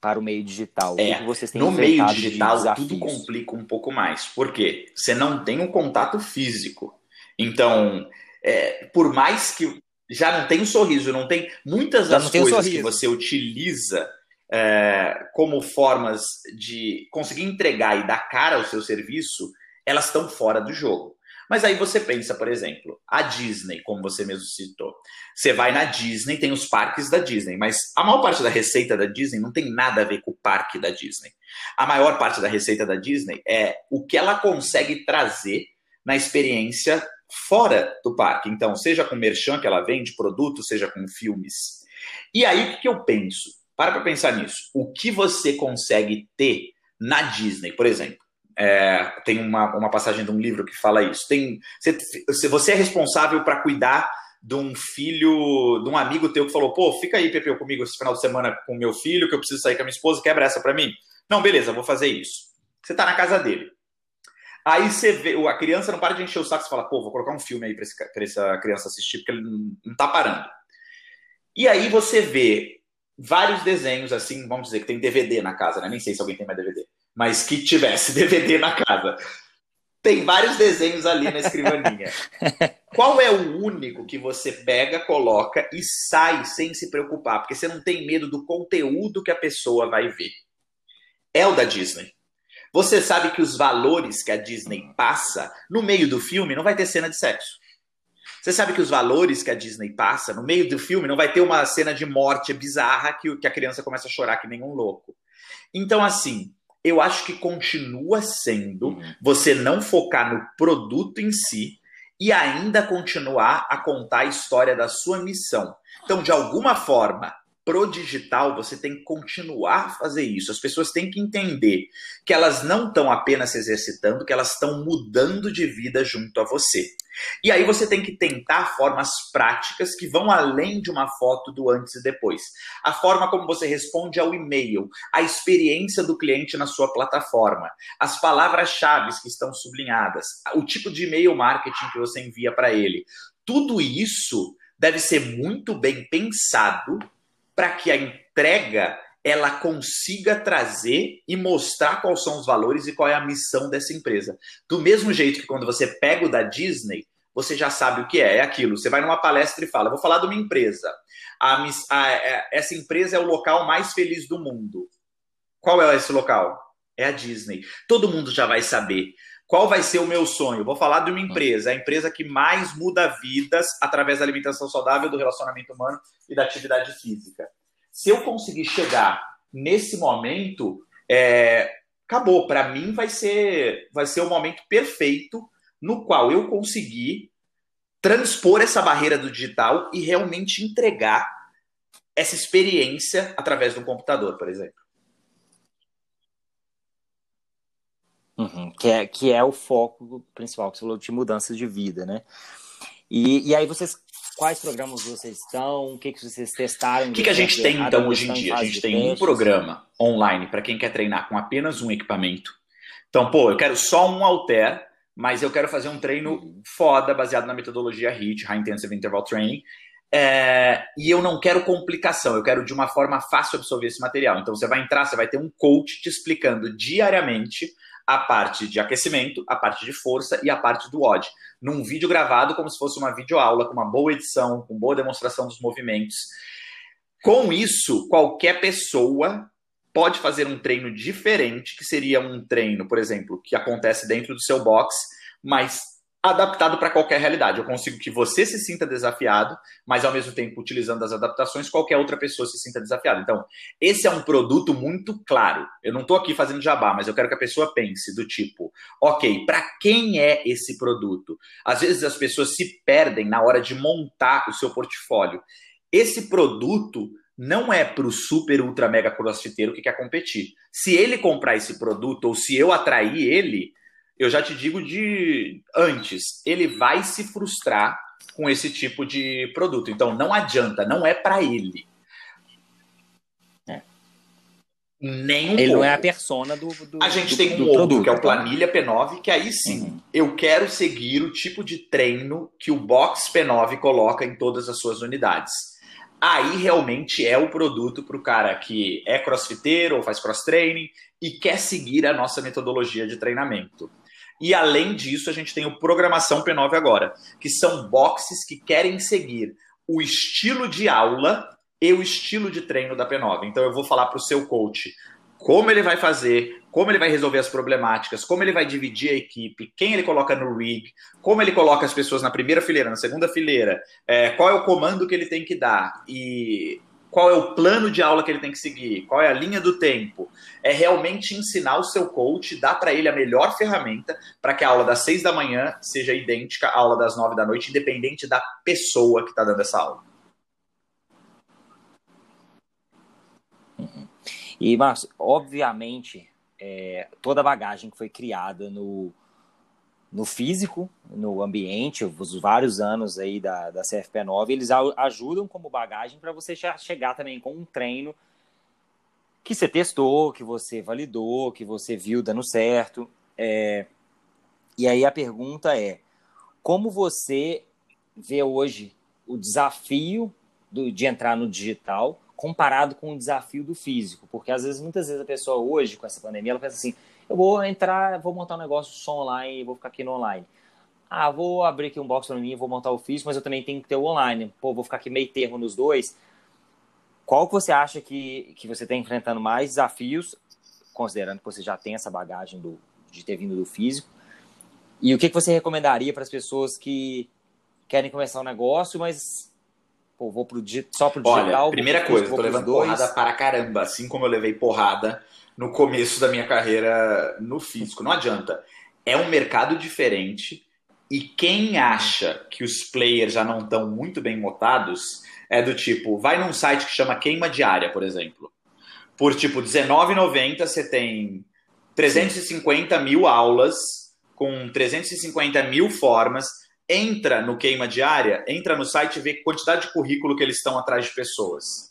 para o meio digital? É, que vocês têm no meio digital tudo complica um pouco mais. Por quê? Você não tem um contato físico. Então, é, por mais que já não tem o um sorriso, não tem muitas das coisas que você utiliza é, como formas de conseguir entregar e dar cara ao seu serviço, elas estão fora do jogo. Mas aí você pensa, por exemplo, a Disney, como você mesmo citou. Você vai na Disney, tem os parques da Disney, mas a maior parte da receita da Disney não tem nada a ver com o parque da Disney. A maior parte da receita da Disney é o que ela consegue trazer na experiência fora do parque. Então, seja com merchan que ela vende, produto, seja com filmes. E aí, o que eu penso? Para para pensar nisso. O que você consegue ter na Disney, por exemplo? É, tem uma, uma passagem de um livro que fala isso. Tem, você, você é responsável para cuidar de um filho, de um amigo teu que falou: pô, fica aí, Pepeu, comigo esse final de semana com meu filho, que eu preciso sair com a minha esposa, quebra essa para mim. Não, beleza, vou fazer isso. Você tá na casa dele. Aí você vê, a criança não para de encher o saco e fala: pô, vou colocar um filme aí para essa criança assistir, porque ele não, não tá parando. E aí você vê vários desenhos, assim, vamos dizer que tem DVD na casa, né? Nem sei se alguém tem mais DVD mas que tivesse DVD na casa. Tem vários desenhos ali na escrivaninha. Qual é o único que você pega, coloca e sai sem se preocupar? Porque você não tem medo do conteúdo que a pessoa vai ver. É o da Disney. Você sabe que os valores que a Disney passa no meio do filme não vai ter cena de sexo. Você sabe que os valores que a Disney passa no meio do filme não vai ter uma cena de morte bizarra que, a criança começa a chorar que nem um louco. Então, assim, eu acho que continua sendo uhum. você não focar no produto em si e ainda continuar a contar a história da sua missão. Então, de alguma forma, pro digital, você tem que continuar a fazer isso. As pessoas têm que entender que elas não estão apenas se exercitando, que elas estão mudando de vida junto a você. E aí você tem que tentar formas práticas que vão além de uma foto do antes e depois. A forma como você responde ao e-mail, a experiência do cliente na sua plataforma, as palavras-chave que estão sublinhadas, o tipo de e-mail marketing que você envia para ele. Tudo isso deve ser muito bem pensado para que a entrega ela consiga trazer e mostrar quais são os valores e qual é a missão dessa empresa. Do mesmo jeito que quando você pega o da Disney, você já sabe o que é, é aquilo. Você vai numa palestra e fala: vou falar de uma empresa. A, a, é, essa empresa é o local mais feliz do mundo. Qual é esse local? É a Disney. Todo mundo já vai saber. Qual vai ser o meu sonho? Vou falar de uma empresa, a empresa que mais muda vidas através da alimentação saudável, do relacionamento humano e da atividade física. Se eu conseguir chegar nesse momento, é, acabou. Para mim vai ser, vai ser o momento perfeito no qual eu consegui transpor essa barreira do digital e realmente entregar essa experiência através do computador, por exemplo. Uhum, que, é, que é o foco principal que você falou de mudanças de vida, né? E, e aí vocês, quais programas vocês estão? O que, que vocês testaram? O que, que a gente tem então hoje em dia? A gente tem testes? um programa online para quem quer treinar com apenas um equipamento. Então, pô, eu quero só um halter, mas eu quero fazer um treino foda baseado na metodologia HIIT, High Intensive Interval Training. É, e eu não quero complicação, eu quero de uma forma fácil absorver esse material. Então você vai entrar, você vai ter um coach te explicando diariamente a parte de aquecimento, a parte de força e a parte do odd, num vídeo gravado como se fosse uma videoaula, com uma boa edição, com boa demonstração dos movimentos. Com isso, qualquer pessoa pode fazer um treino diferente, que seria um treino, por exemplo, que acontece dentro do seu box, mas adaptado para qualquer realidade. Eu consigo que você se sinta desafiado, mas ao mesmo tempo, utilizando as adaptações, qualquer outra pessoa se sinta desafiada. Então, esse é um produto muito claro. Eu não estou aqui fazendo jabá, mas eu quero que a pessoa pense do tipo, ok, para quem é esse produto? Às vezes as pessoas se perdem na hora de montar o seu portfólio. Esse produto não é para o super, ultra, mega crossfiteiro que quer competir. Se ele comprar esse produto ou se eu atrair ele, eu já te digo de antes, ele vai se frustrar com esse tipo de produto. Então não adianta, não é para ele. É. Nem um ele pouco. não é a persona do, do A gente do, tem um outro, produto, que é o Planilha P9, que aí sim, uhum. eu quero seguir o tipo de treino que o Box P9 coloca em todas as suas unidades. Aí realmente é o produto para o cara que é crossfiteiro ou faz cross training e quer seguir a nossa metodologia de treinamento. E além disso, a gente tem o Programação P9 agora, que são boxes que querem seguir o estilo de aula e o estilo de treino da P9. Então eu vou falar para o seu coach como ele vai fazer, como ele vai resolver as problemáticas, como ele vai dividir a equipe, quem ele coloca no rig, como ele coloca as pessoas na primeira fileira, na segunda fileira, é, qual é o comando que ele tem que dar e qual é o plano de aula que ele tem que seguir, qual é a linha do tempo. É realmente ensinar o seu coach, dar para ele a melhor ferramenta para que a aula das seis da manhã seja idêntica à aula das nove da noite, independente da pessoa que está dando essa aula. Uhum. E, Márcio, obviamente, é, toda a bagagem que foi criada no, no físico, no ambiente, os vários anos aí da, da CFP9, eles ajudam como bagagem para você chegar também com um treino que você testou, que você validou, que você viu dando certo. É... E aí a pergunta é: como você vê hoje o desafio do, de entrar no digital comparado com o desafio do físico? Porque às vezes, muitas vezes a pessoa hoje, com essa pandemia, ela pensa assim: eu vou entrar, vou montar um negócio só online, vou ficar aqui no online. Ah, vou abrir aqui um box para mim, vou montar o físico, mas eu também tenho que ter o online. Pô, vou ficar aqui meio termo nos dois. Qual que você acha que, que você está enfrentando mais desafios, considerando que você já tem essa bagagem do, de ter vindo do físico? E o que, que você recomendaria para as pessoas que querem começar um negócio, mas vou pro, só pro digital? Olha, primeira coisa, tô levando dois. porrada para caramba, assim como eu levei porrada no começo da minha carreira no físico. Não adianta. É um mercado diferente e quem acha que os players já não estão muito bem motados é do tipo, vai num site que chama Queima Diária, por exemplo. Por tipo R$19,90 você tem 350 Sim. mil aulas com 350 mil formas. Entra no Queima Diária, entra no site e vê quantidade de currículo que eles estão atrás de pessoas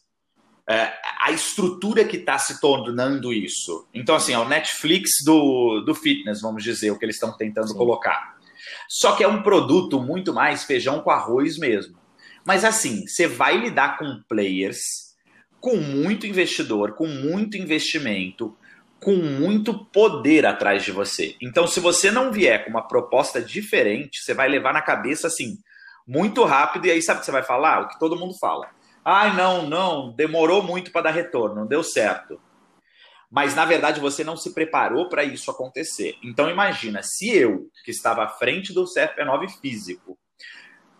é, a estrutura que está se tornando isso. Então, assim, é o Netflix do, do fitness, vamos dizer, o que eles estão tentando Sim. colocar. Só que é um produto muito mais feijão com arroz mesmo. Mas assim, você vai lidar com players com muito investidor, com muito investimento, com muito poder atrás de você. Então, se você não vier com uma proposta diferente, você vai levar na cabeça assim, muito rápido, e aí sabe o que você vai falar? O que todo mundo fala Ai, não, não, demorou muito para dar retorno, não deu certo. Mas na verdade você não se preparou para isso acontecer. Então imagina, se eu, que estava à frente do CFP9 físico,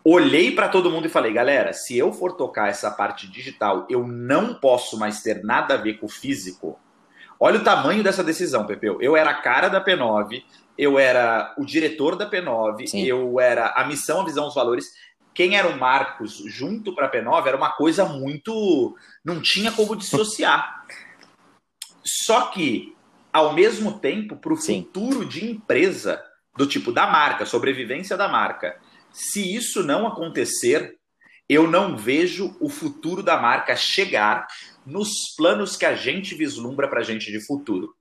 olhei para todo mundo e falei, galera, se eu for tocar essa parte digital, eu não posso mais ter nada a ver com o físico. Olha o tamanho dessa decisão, Pepeu. Eu era a cara da P9, eu era o diretor da P9, Sim. eu era a missão, a visão, os valores quem era o Marcos junto para a P9 era uma coisa muito. não tinha como dissociar. Só que, ao mesmo tempo, para o futuro de empresa, do tipo da marca, sobrevivência da marca, se isso não acontecer, eu não vejo o futuro da marca chegar nos planos que a gente vislumbra para a gente de futuro.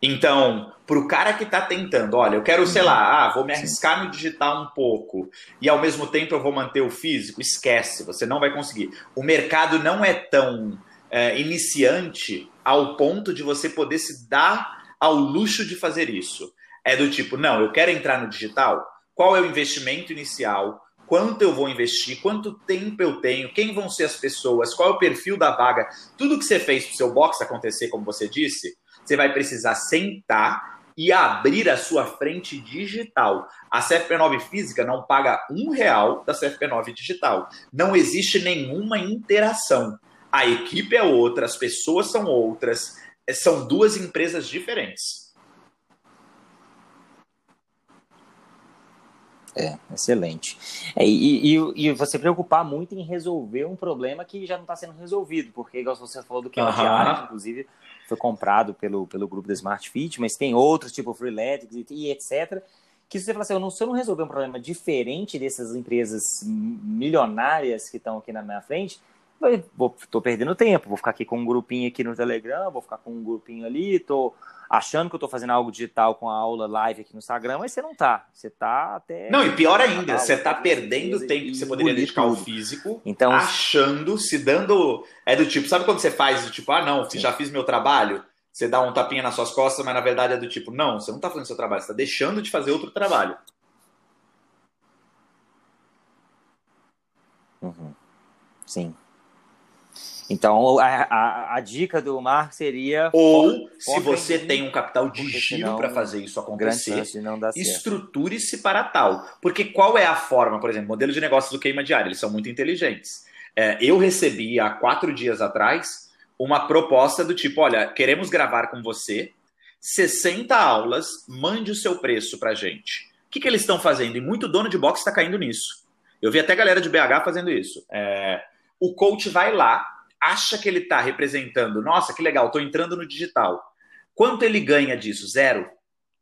Então, para o cara que está tentando, olha, eu quero, sei lá, ah, vou me arriscar no digital um pouco e ao mesmo tempo eu vou manter o físico, esquece, você não vai conseguir. O mercado não é tão é, iniciante ao ponto de você poder se dar ao luxo de fazer isso. É do tipo, não, eu quero entrar no digital, qual é o investimento inicial? Quanto eu vou investir? Quanto tempo eu tenho? Quem vão ser as pessoas? Qual é o perfil da vaga? Tudo que você fez para o seu box acontecer, como você disse, você vai precisar sentar e abrir a sua frente digital. A CFP9 física não paga um real da CFP9 digital. Não existe nenhuma interação. A equipe é outra, as pessoas são outras, são duas empresas diferentes. É, excelente. É, e, e, e, você preocupar muito em resolver um problema que já não está sendo resolvido, porque, igual você falou do que uhum. diário, inclusive foi comprado pelo, pelo grupo da Smart Fit, mas tem outros, tipo Freeletics e, etc., que você fala assim, eu não, se eu não resolver um problema diferente dessas empresas milionárias que estão aqui na minha frente, tô perdendo tempo, vou ficar aqui com um grupinho aqui no Telegram, vou ficar com um grupinho ali, tô achando que eu tô fazendo algo digital com a aula live aqui no Instagram, mas você não tá. Você tá até. Não, e pior ainda, você tá perdendo tempo que você poderia dedicar ao físico, então, achando, se dando. É do tipo, sabe quando você faz do tipo, ah, não, sim. já fiz meu trabalho? Você dá um tapinha nas suas costas, mas na verdade é do tipo, não, você não tá fazendo seu trabalho, você tá deixando de fazer outro trabalho. Uhum. Sim. Então, a, a, a, dica do Marco seria. Ou, se você tem um capital de giro para fazer isso acontecer, estruture-se para tal. Porque qual é a forma, por exemplo, modelo de negócios do queima diário? Eles são muito inteligentes. É, eu recebi há quatro dias atrás uma proposta do tipo: olha, queremos gravar com você 60 aulas, mande o seu preço para gente. O que, que eles estão fazendo? E muito dono de box está caindo nisso. Eu vi até galera de BH fazendo isso. É, o coach vai lá, acha que ele está representando, nossa, que legal, estou entrando no digital. Quanto ele ganha disso? Zero.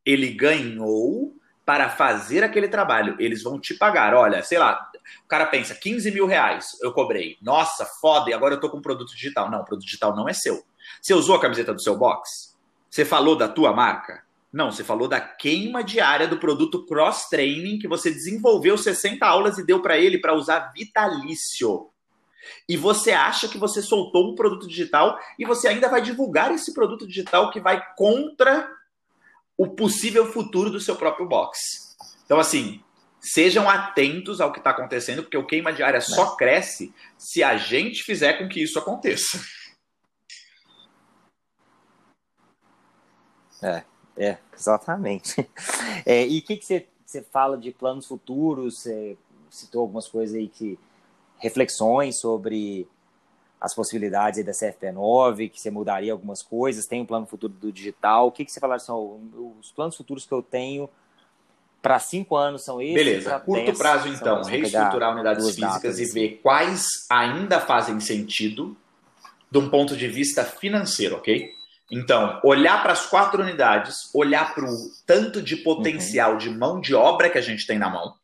Ele ganhou para fazer aquele trabalho. Eles vão te pagar. Olha, sei lá, o cara pensa, 15 mil reais eu cobrei. Nossa, foda, e agora eu tô com produto digital. Não, o produto digital não é seu. Você usou a camiseta do seu box? Você falou da tua marca? Não, você falou da queima diária do produto cross-training que você desenvolveu 60 aulas e deu para ele para usar vitalício e você acha que você soltou um produto digital e você ainda vai divulgar esse produto digital que vai contra o possível futuro do seu próprio box. Então, assim, sejam atentos ao que está acontecendo, porque o queima diária só cresce se a gente fizer com que isso aconteça. É, é, exatamente. É, e o que, que você, você fala de planos futuros? Você citou algumas coisas aí que reflexões sobre as possibilidades da CFP9, que você mudaria algumas coisas, tem um plano futuro do digital. O que, que você falaria são os planos futuros que eu tenho para cinco anos são esses? Beleza, curto dez, prazo então, reestruturar unidades físicas e assim. ver quais ainda fazem sentido de um ponto de vista financeiro, ok? Então, olhar para as quatro unidades, olhar para o tanto de potencial uhum. de mão de obra que a gente tem na mão,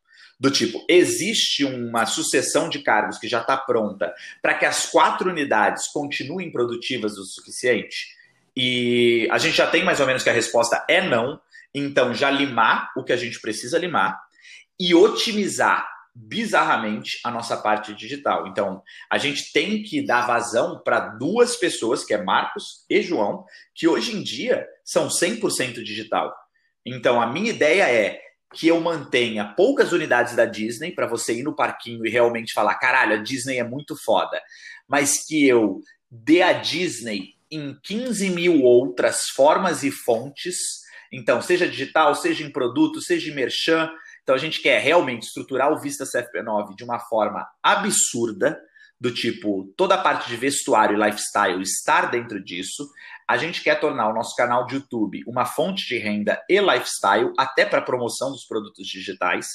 do tipo, existe uma sucessão de cargos que já está pronta para que as quatro unidades continuem produtivas o suficiente? E a gente já tem mais ou menos que a resposta é não. Então, já limar o que a gente precisa limar e otimizar bizarramente a nossa parte digital. Então, a gente tem que dar vazão para duas pessoas, que é Marcos e João, que hoje em dia são 100% digital. Então, a minha ideia é que eu mantenha poucas unidades da Disney para você ir no parquinho e realmente falar, caralho, a Disney é muito foda, mas que eu dê a Disney em 15 mil outras formas e fontes, então, seja digital, seja em produto, seja em merchan. Então, a gente quer realmente estruturar o Vista CFP9 de uma forma absurda, do tipo, toda a parte de vestuário e lifestyle estar dentro disso. A gente quer tornar o nosso canal de YouTube uma fonte de renda e lifestyle, até para promoção dos produtos digitais.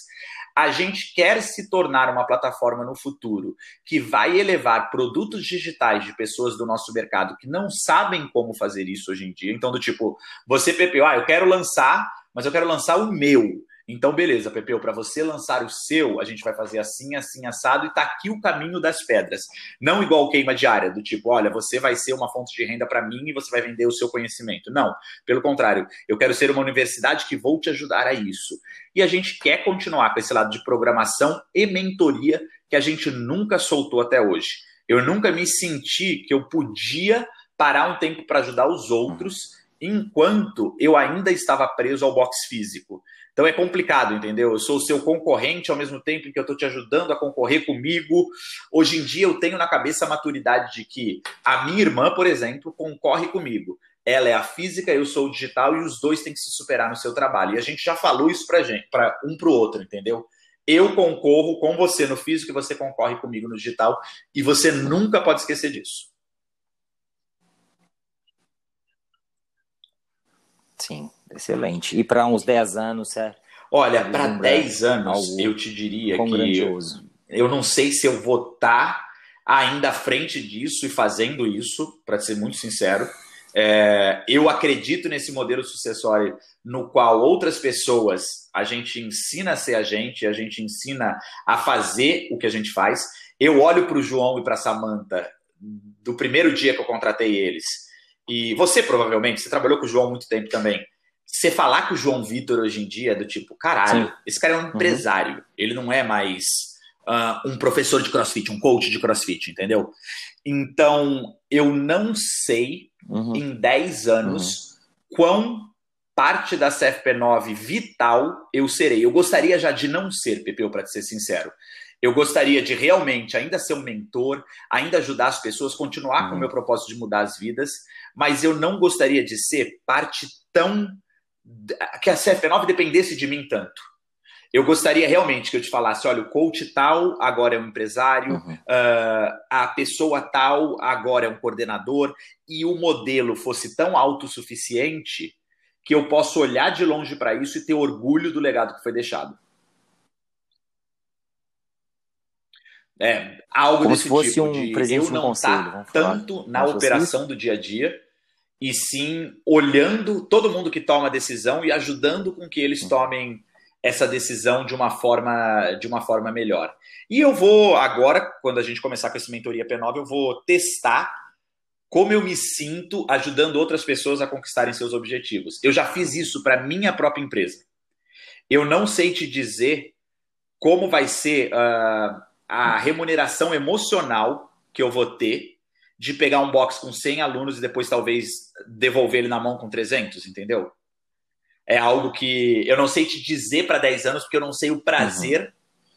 A gente quer se tornar uma plataforma no futuro que vai elevar produtos digitais de pessoas do nosso mercado que não sabem como fazer isso hoje em dia. Então, do tipo, você, Pepe, ah, eu quero lançar, mas eu quero lançar o meu. Então, beleza, Pepeu, para você lançar o seu, a gente vai fazer assim, assim, assado, e tá aqui o caminho das pedras. Não igual queima diária, do tipo, olha, você vai ser uma fonte de renda para mim e você vai vender o seu conhecimento. Não, pelo contrário, eu quero ser uma universidade que vou te ajudar a isso. E a gente quer continuar com esse lado de programação e mentoria que a gente nunca soltou até hoje. Eu nunca me senti que eu podia parar um tempo para ajudar os outros enquanto eu ainda estava preso ao box físico. Então é complicado, entendeu? Eu sou o seu concorrente ao mesmo tempo em que eu estou te ajudando a concorrer comigo. Hoje em dia eu tenho na cabeça a maturidade de que a minha irmã, por exemplo, concorre comigo. ela é a física, eu sou o digital e os dois têm que se superar no seu trabalho. E a gente já falou isso pra gente, para um pro outro, entendeu? Eu concorro com você no físico e você concorre comigo no digital e você nunca pode esquecer disso. Sim, excelente. E para uns 10 anos, certo? Olha, para 10 anos, eu te diria que grandioso. eu não sei se eu vou estar tá ainda à frente disso e fazendo isso, para ser muito sincero. É, eu acredito nesse modelo sucessório no qual outras pessoas a gente ensina a ser a gente, a gente ensina a fazer o que a gente faz. Eu olho para o João e para a Samanta do primeiro dia que eu contratei eles. E você provavelmente, você trabalhou com o João há muito tempo também. Você falar que o João Vitor hoje em dia é do tipo, caralho, Sim. esse cara é um uhum. empresário. Uhum. Ele não é mais uh, um professor de crossfit, um coach de crossfit, entendeu? Então, eu não sei uhum. em 10 anos uhum. quão parte da CFP9 vital eu serei. Eu gostaria já de não ser, Pepeu, para ser sincero. Eu gostaria de realmente ainda ser um mentor, ainda ajudar as pessoas, continuar uhum. com o meu propósito de mudar as vidas, mas eu não gostaria de ser parte tão. Que a CFP9 dependesse de mim tanto. Eu gostaria realmente que eu te falasse: olha, o coach tal agora é um empresário, uhum. uh, a pessoa tal agora é um coordenador, e o modelo fosse tão autossuficiente que eu posso olhar de longe para isso e ter orgulho do legado que foi deixado. É, algo Como desse se fosse tipo um de eu não estar tá tanto na operação do dia a dia e sim olhando todo mundo que toma decisão e ajudando com que eles uhum. tomem essa decisão de uma forma de uma forma melhor. E eu vou agora, quando a gente começar com esse mentoria P9, eu vou testar como eu me sinto ajudando outras pessoas a conquistarem seus objetivos. Eu já fiz isso para minha própria empresa. Eu não sei te dizer como vai ser uh, a remuneração emocional que eu vou ter de pegar um box com 100 alunos e depois talvez devolver ele na mão com 300, entendeu? é algo que eu não sei te dizer para 10 anos, porque eu não sei o prazer uhum.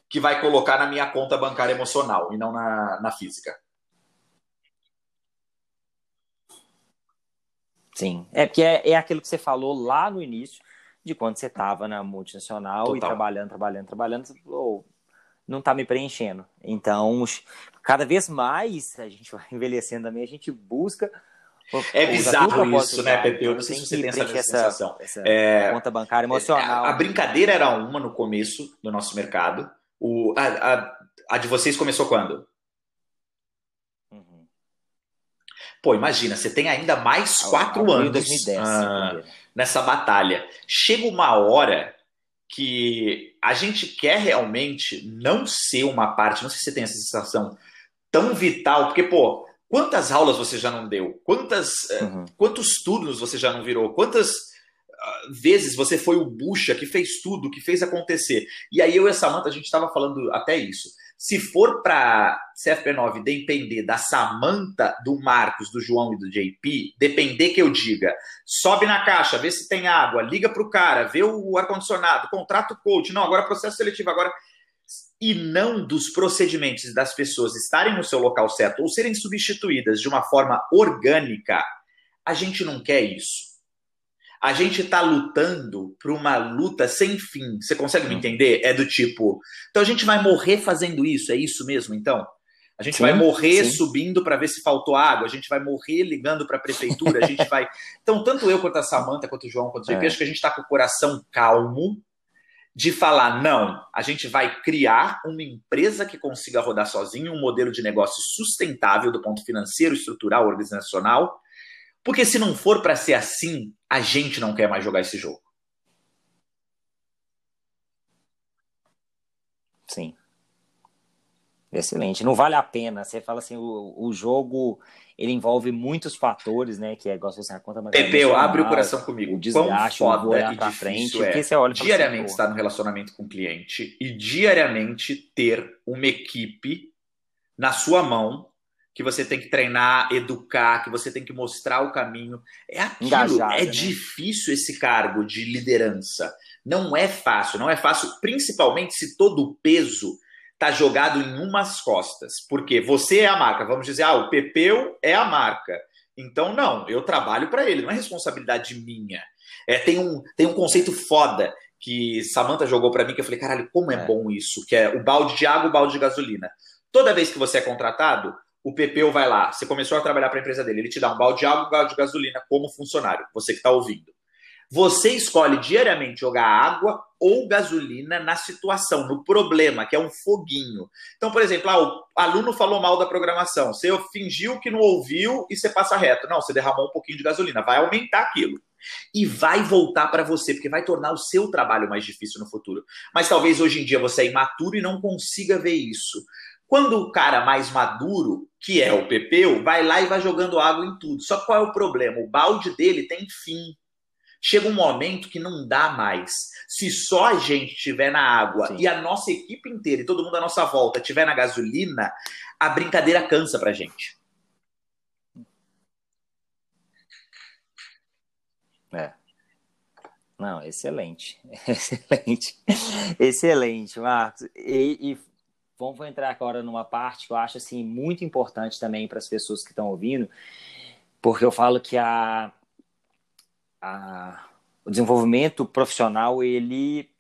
que vai colocar na minha conta bancária emocional e não na, na física. Sim, é porque é, é aquilo que você falou lá no início, de quando você estava na multinacional Total. e trabalhando, trabalhando, trabalhando, você falou, não está me preenchendo. Então, cada vez mais a gente vai envelhecendo também, a gente busca é bizarro isso, né, Pepe? Eu não sei se você tem essa, sensação. Essa é, conta bancária emocional. A, a, brincadeira era uma no começo do nosso mercado. O, a, a, a de vocês começou quando? Uhum. Pô, imagina, você tem ainda mais quatro anos 2010, ah, nessa batalha. Chega uma hora que a gente quer realmente não ser uma parte, não sei se você tem essa sensação tão vital, porque, pô, Quantas aulas você já não deu? Quantas, eh, uhum. Quantos turnos você já não virou? Quantas uh, vezes você foi o bucha que fez tudo, que fez acontecer? E aí eu e a Samanta, a gente estava falando até isso. Se for para CFP9 depender da Samanta, do Marcos, do João e do JP, depender que eu diga, sobe na caixa, vê se tem água, liga para o cara, vê o ar-condicionado, contrata o coach, não, agora processo seletivo, agora e não dos procedimentos das pessoas estarem no seu local certo ou serem substituídas de uma forma orgânica, a gente não quer isso. A gente está lutando por uma luta sem fim. Você consegue me entender? É do tipo, então a gente vai morrer fazendo isso, é isso mesmo, então? A gente sim, vai morrer sim. subindo para ver se faltou água, a gente vai morrer ligando para a prefeitura, a gente vai. Então, tanto eu quanto a Samanta, quanto o João, quanto o JP, é. acho que a gente está com o coração calmo, de falar, não, a gente vai criar uma empresa que consiga rodar sozinho, um modelo de negócio sustentável do ponto financeiro, estrutural, organizacional, porque se não for para ser assim, a gente não quer mais jogar esse jogo. Sim. Excelente. Não vale a pena. Você fala assim, o, o jogo ele envolve muitos fatores, né? Que é igual você conta Pepeu, abre o coração comigo. O desgaste, Quão foda e difícil frente, é você olha diariamente assim, estar no relacionamento com o cliente e diariamente ter uma equipe na sua mão que você tem que treinar, educar, que você tem que mostrar o caminho. É aquilo, Engajada, é né? difícil esse cargo de liderança. Não é fácil, não é fácil, principalmente se todo o peso está jogado em umas costas. Porque você é a marca. Vamos dizer, ah, o Pepeu é a marca. Então, não, eu trabalho para ele, não é responsabilidade minha. É, tem, um, tem um conceito foda que Samantha jogou para mim que eu falei, caralho, como é, é, bom isso, que é o balde de água, o balde de gasolina. Toda vez que você é contratado, o PPO vai lá, você começou a trabalhar para a empresa dele, ele te dá um balde de água, um balde de gasolina como funcionário, você que está ouvindo. Você escolhe diariamente jogar água ou gasolina na situação, no problema, que é um foguinho. Então, por exemplo, ah, o aluno falou mal da programação. Você fingiu que não ouviu e você passa reto. Não, você derramou um pouquinho de gasolina. Vai aumentar aquilo. E vai voltar para você, porque vai tornar o seu trabalho mais difícil no futuro. Mas talvez hoje em dia você é imaturo e não consiga ver isso. Quando o cara mais maduro, que é o Pepeu, vai lá e vai jogando água em tudo. Só que qual é o problema? O balde dele tem fim. Chega um momento que não dá mais. Se só a gente estiver na água Sim. e a nossa equipe inteira e todo mundo à nossa volta estiver na gasolina, a brincadeira cansa pra gente. É. Não, excelente. Excelente. Excelente, Marcos. E, e vamos entrar agora numa parte que eu acho assim muito importante também para as pessoas que estão ouvindo, porque eu falo que a a, o desenvolvimento profissional ele,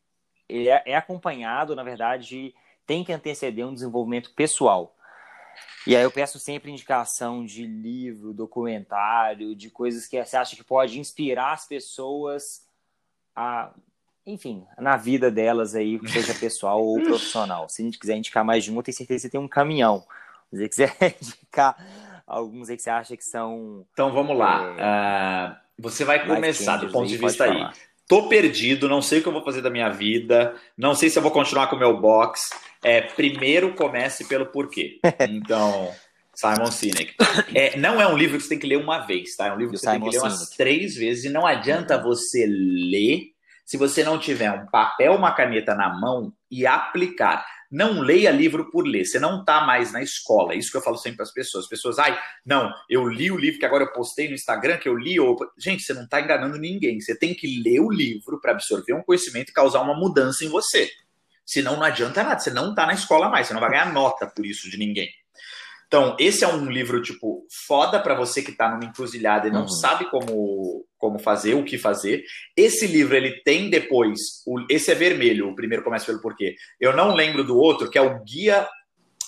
ele é, é, acompanhado, na verdade, tem que anteceder um desenvolvimento pessoal. E aí eu peço sempre indicação de livro, documentário, de coisas que você acha que pode inspirar as pessoas a, enfim, na vida delas aí, seja pessoal ou profissional. Se a gente quiser indicar mais de um, eu tenho certeza que você tem um caminhão. Se você quiser indicar alguns aí que você acha que são. Então vamos lá. É... Uh você vai começar do ponto de vista aí. Tô perdido, não sei o que eu vou fazer da minha vida, não sei se eu vou continuar com o meu box. É, primeiro comece pelo porquê. Então, Simon Sinek. É, não é um livro que você tem que ler uma vez, tá? É um livro que você Simon tem que ler umas Sinek. três vezes e não adianta você ler se você não tiver um papel, uma caneta na mão e aplicar. Não leia livro por ler. Você não está mais na escola. Isso que eu falo sempre para as pessoas. As pessoas, ai, não, eu li o livro que agora eu postei no Instagram, que eu li. Ou... Gente, você não está enganando ninguém. Você tem que ler o livro para absorver um conhecimento e causar uma mudança em você. Senão não adianta nada. Você não está na escola mais. Você não vai ganhar nota por isso de ninguém. Então, esse é um livro, tipo, foda para você que tá numa encruzilhada e não uhum. sabe como, como fazer, o que fazer. Esse livro, ele tem depois, o, esse é vermelho, o primeiro começa pelo porquê. Eu não lembro do outro, que é o Guia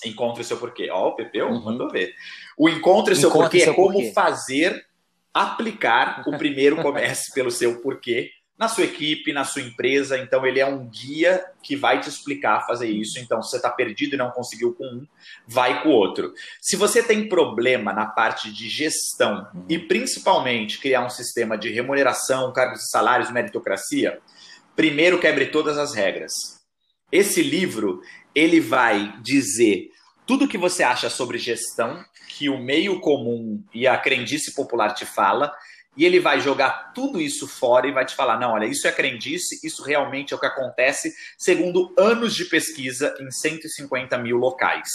Encontre Seu Porquê. Ó, o Pepeu uhum. mandou ver. O Encontre Seu Encontre Porquê seu é como porquê. fazer, aplicar o primeiro comece pelo seu porquê na sua equipe, na sua empresa. Então, ele é um guia que vai te explicar fazer isso. Então, se você está perdido e não conseguiu com um, vai com o outro. Se você tem problema na parte de gestão e principalmente criar um sistema de remuneração, cargos e salários, meritocracia, primeiro quebre todas as regras. Esse livro ele vai dizer tudo o que você acha sobre gestão, que o meio comum e a crendice popular te fala, e ele vai jogar tudo isso fora e vai te falar: não, olha, isso é crendice, isso realmente é o que acontece, segundo anos de pesquisa em 150 mil locais.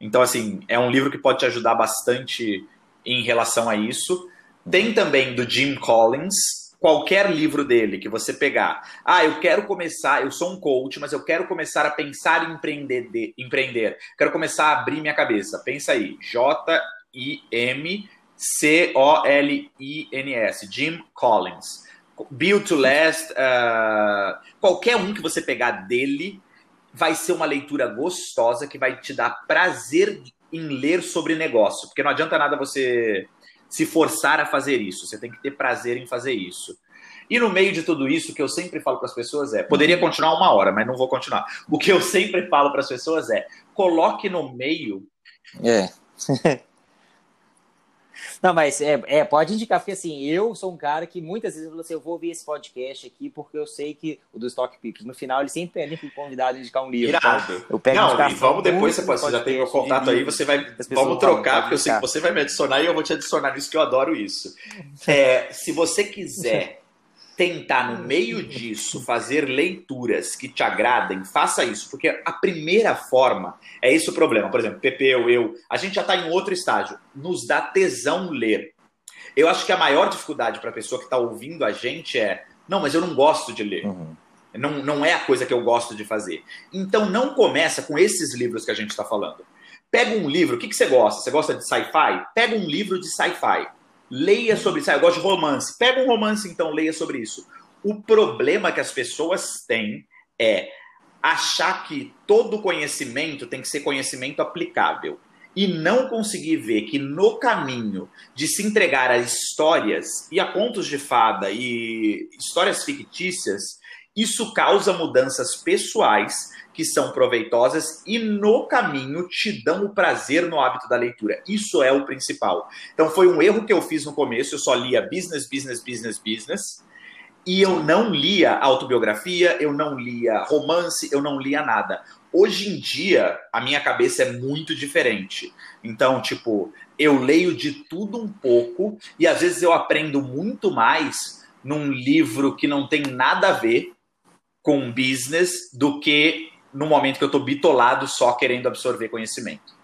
Então, assim, é um livro que pode te ajudar bastante em relação a isso. Tem também do Jim Collins, qualquer livro dele que você pegar. Ah, eu quero começar, eu sou um coach, mas eu quero começar a pensar em empreender, de, empreender. Quero começar a abrir minha cabeça. Pensa aí, J-I-M C-O-L-I-N-S, Jim Collins. Build to Last, uh, qualquer um que você pegar dele vai ser uma leitura gostosa que vai te dar prazer em ler sobre negócio, porque não adianta nada você se forçar a fazer isso, você tem que ter prazer em fazer isso. E no meio de tudo isso, o que eu sempre falo para as pessoas é: poderia continuar uma hora, mas não vou continuar. O que eu sempre falo para as pessoas é: coloque no meio. É. Não, mas é, é, pode indicar, porque assim, eu sou um cara que muitas vezes eu falo assim, eu vou ouvir esse podcast aqui porque eu sei que o do Stock Picks, no final ele sempre pede o convidado a indicar um livro. Então, eu pego Não, e vamos depois, você, pode, você já tem meu contato aí, você vai, vamos trocar, porque eu sei que você vai me adicionar e eu vou te adicionar nisso que eu adoro isso. É, se você quiser tentar, no meio disso, fazer leituras que te agradem, faça isso, porque a primeira forma é esse o problema. Por exemplo, Pepeu, eu, a gente já está em outro estágio, nos dá tesão ler. Eu acho que a maior dificuldade para a pessoa que está ouvindo a gente é: não, mas eu não gosto de ler. Uhum. Não, não é a coisa que eu gosto de fazer. Então não começa com esses livros que a gente está falando. Pega um livro, o que, que você gosta? Você gosta de sci-fi? Pega um livro de sci-fi Leia sobre isso. Ah, eu gosto de romance. Pega um romance, então, leia sobre isso. O problema que as pessoas têm é achar que todo conhecimento tem que ser conhecimento aplicável e não conseguir ver que no caminho de se entregar a histórias e a contos de fada e histórias fictícias, isso causa mudanças pessoais que são proveitosas e no caminho te dão o prazer no hábito da leitura. Isso é o principal. Então foi um erro que eu fiz no começo, eu só lia business, business, business, business. E eu não lia autobiografia, eu não lia romance, eu não lia nada. Hoje em dia, a minha cabeça é muito diferente. Então, tipo, eu leio de tudo um pouco e às vezes eu aprendo muito mais num livro que não tem nada a ver com business do que no momento que eu estou bitolado só querendo absorver conhecimento.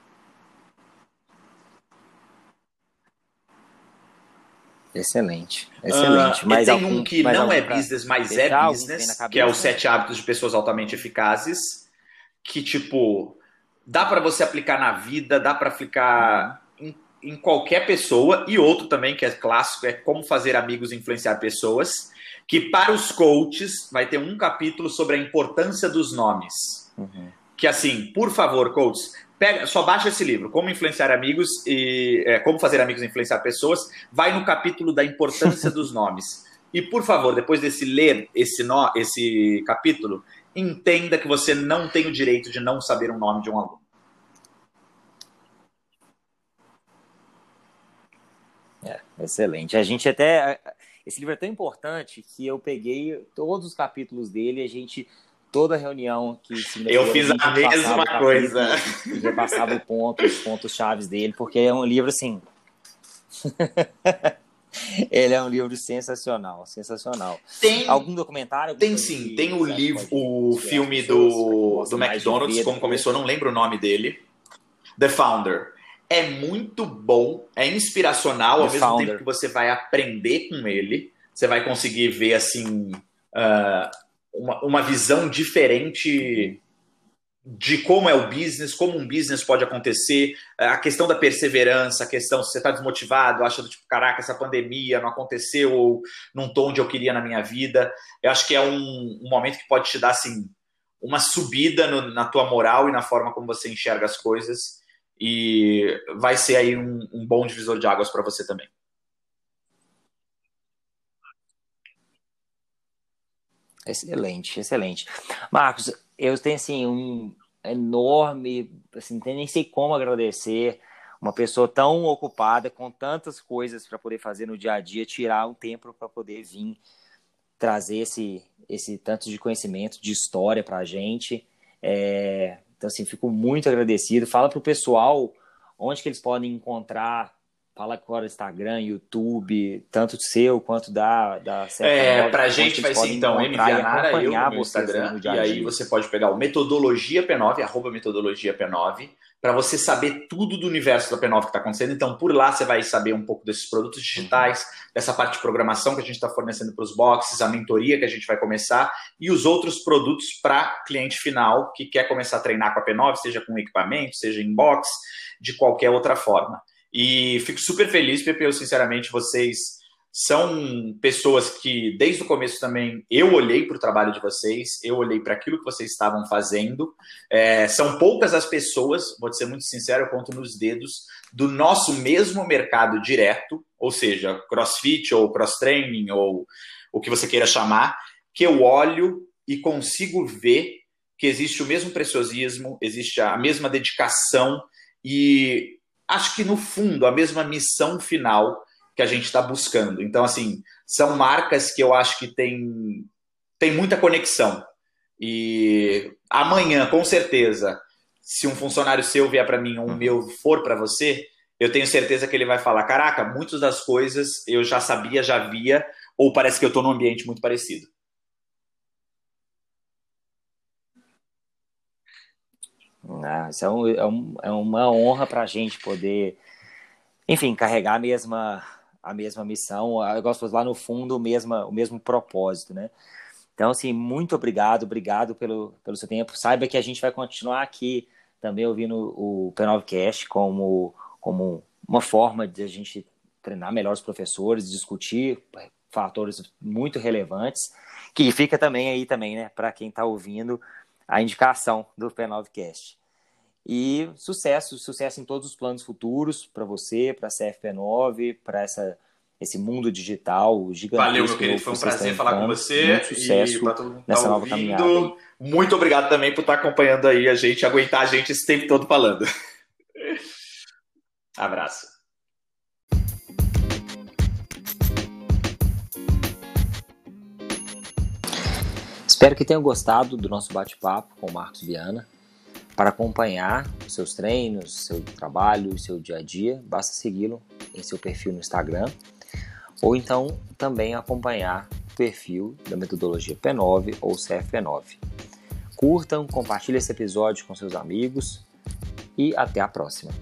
Excelente, excelente. Uh, mas tem algum, um que não é business, mas é business, que é os sete hábitos de pessoas altamente eficazes, que tipo dá para você aplicar na vida, dá para aplicar uhum. em, em, qualquer pessoa. E outro também que é clássico é como fazer amigos e influenciar pessoas que para os coaches vai ter um capítulo sobre a importância dos nomes. Uhum. Que assim, por favor, coaches, pega, só baixa esse livro, Como Influenciar Amigos e é, Como Fazer Amigos e Influenciar Pessoas, vai no capítulo da importância dos nomes. E por favor, depois desse ler esse, no, esse capítulo, entenda que você não tem o direito de não saber o nome de um aluno. É, excelente. A gente até esse livro é tão importante que eu peguei todos os capítulos dele, a gente toda reunião que se Eu fiz a, mesma coisa. Já passava ponto, os pontos chaves dele, porque é um livro assim. Ele é um livro sensacional, sensacional. Tem algum documentário? Tem sim, tem o livro, o filme do, do McDonald's, como começou, não lembro o nome dele. The Founder é muito bom, é inspiracional, ao mesmo tempo que você vai aprender com ele. Você vai conseguir ver, assim, uh, uma, uma visão diferente de como é o business, como um business pode acontecer, a questão da perseverança, a questão se você está desmotivado, acha do tipo, caraca, essa pandemia não aconteceu ou não estou onde eu queria na minha vida. Eu acho que é um, um momento que pode te dar, assim, uma subida no, na tua moral e na forma como você enxerga as coisas e vai ser aí um, um bom divisor de águas para você também. Excelente, excelente. Marcos, eu tenho assim um enorme, assim, nem sei como agradecer uma pessoa tão ocupada com tantas coisas para poder fazer no dia a dia, tirar um tempo para poder vir trazer esse esse tanto de conhecimento, de história para a gente. É, então, assim, fico muito agradecido. Fala para o pessoal onde que eles podem encontrar. Fala agora Instagram, YouTube, tanto seu quanto da da É, para a gente vai ser então MV Anara, eu no Instagram, e aí você pode pegar o Metodologia P9, arroba Metodologia P9, para você saber tudo do universo da P9 que está acontecendo. Então, por lá você vai saber um pouco desses produtos digitais, uhum. dessa parte de programação que a gente está fornecendo para os boxes, a mentoria que a gente vai começar e os outros produtos para cliente final que quer começar a treinar com a P9, seja com equipamento, seja em box, de qualquer outra forma. E fico super feliz, Pepe, eu sinceramente, vocês são pessoas que, desde o começo também, eu olhei para o trabalho de vocês, eu olhei para aquilo que vocês estavam fazendo. É, são poucas as pessoas, vou ser muito sincero, eu conto nos dedos, do nosso mesmo mercado direto, ou seja, crossfit ou cross-training ou o que você queira chamar, que eu olho e consigo ver que existe o mesmo preciosismo, existe a mesma dedicação e acho que no fundo a mesma missão final que a gente está buscando. Então, assim, são marcas que eu acho que tem, tem muita conexão. E amanhã, com certeza, se um funcionário seu vier para mim ou um uhum. meu for para você, eu tenho certeza que ele vai falar: caraca, muitas das coisas eu já sabia, já via, ou parece que eu estou num ambiente muito parecido. Ah, isso é, um, é, um, é uma honra para a gente poder, enfim, carregar a mesma, a mesma missão, eu gosto lá no fundo o mesmo, o mesmo propósito, né? Então, assim, muito obrigado, obrigado pelo, pelo seu tempo. Saiba que a gente vai continuar aqui também ouvindo o P9Cast como, como uma forma de a gente treinar melhor os professores, discutir fatores muito relevantes, que fica também aí também, né, para quem está ouvindo a indicação do P9Cast. E sucesso, sucesso em todos os planos futuros para você, para a CFP9, para essa esse mundo digital gigantesco. Valeu, meu querido. Foi um prazer falar com você. Muito sucesso e nessa tá nova caminhada. Muito obrigado também por estar acompanhando aí a gente, aguentar a gente esse tempo todo falando. Abraço. Espero que tenham gostado do nosso bate-papo com o Marcos Viana. Para acompanhar os seus treinos, seu trabalho, seu dia a dia, basta segui-lo em seu perfil no Instagram ou então também acompanhar o perfil da metodologia P9 ou CFP9. Curtam, compartilhem esse episódio com seus amigos e até a próxima.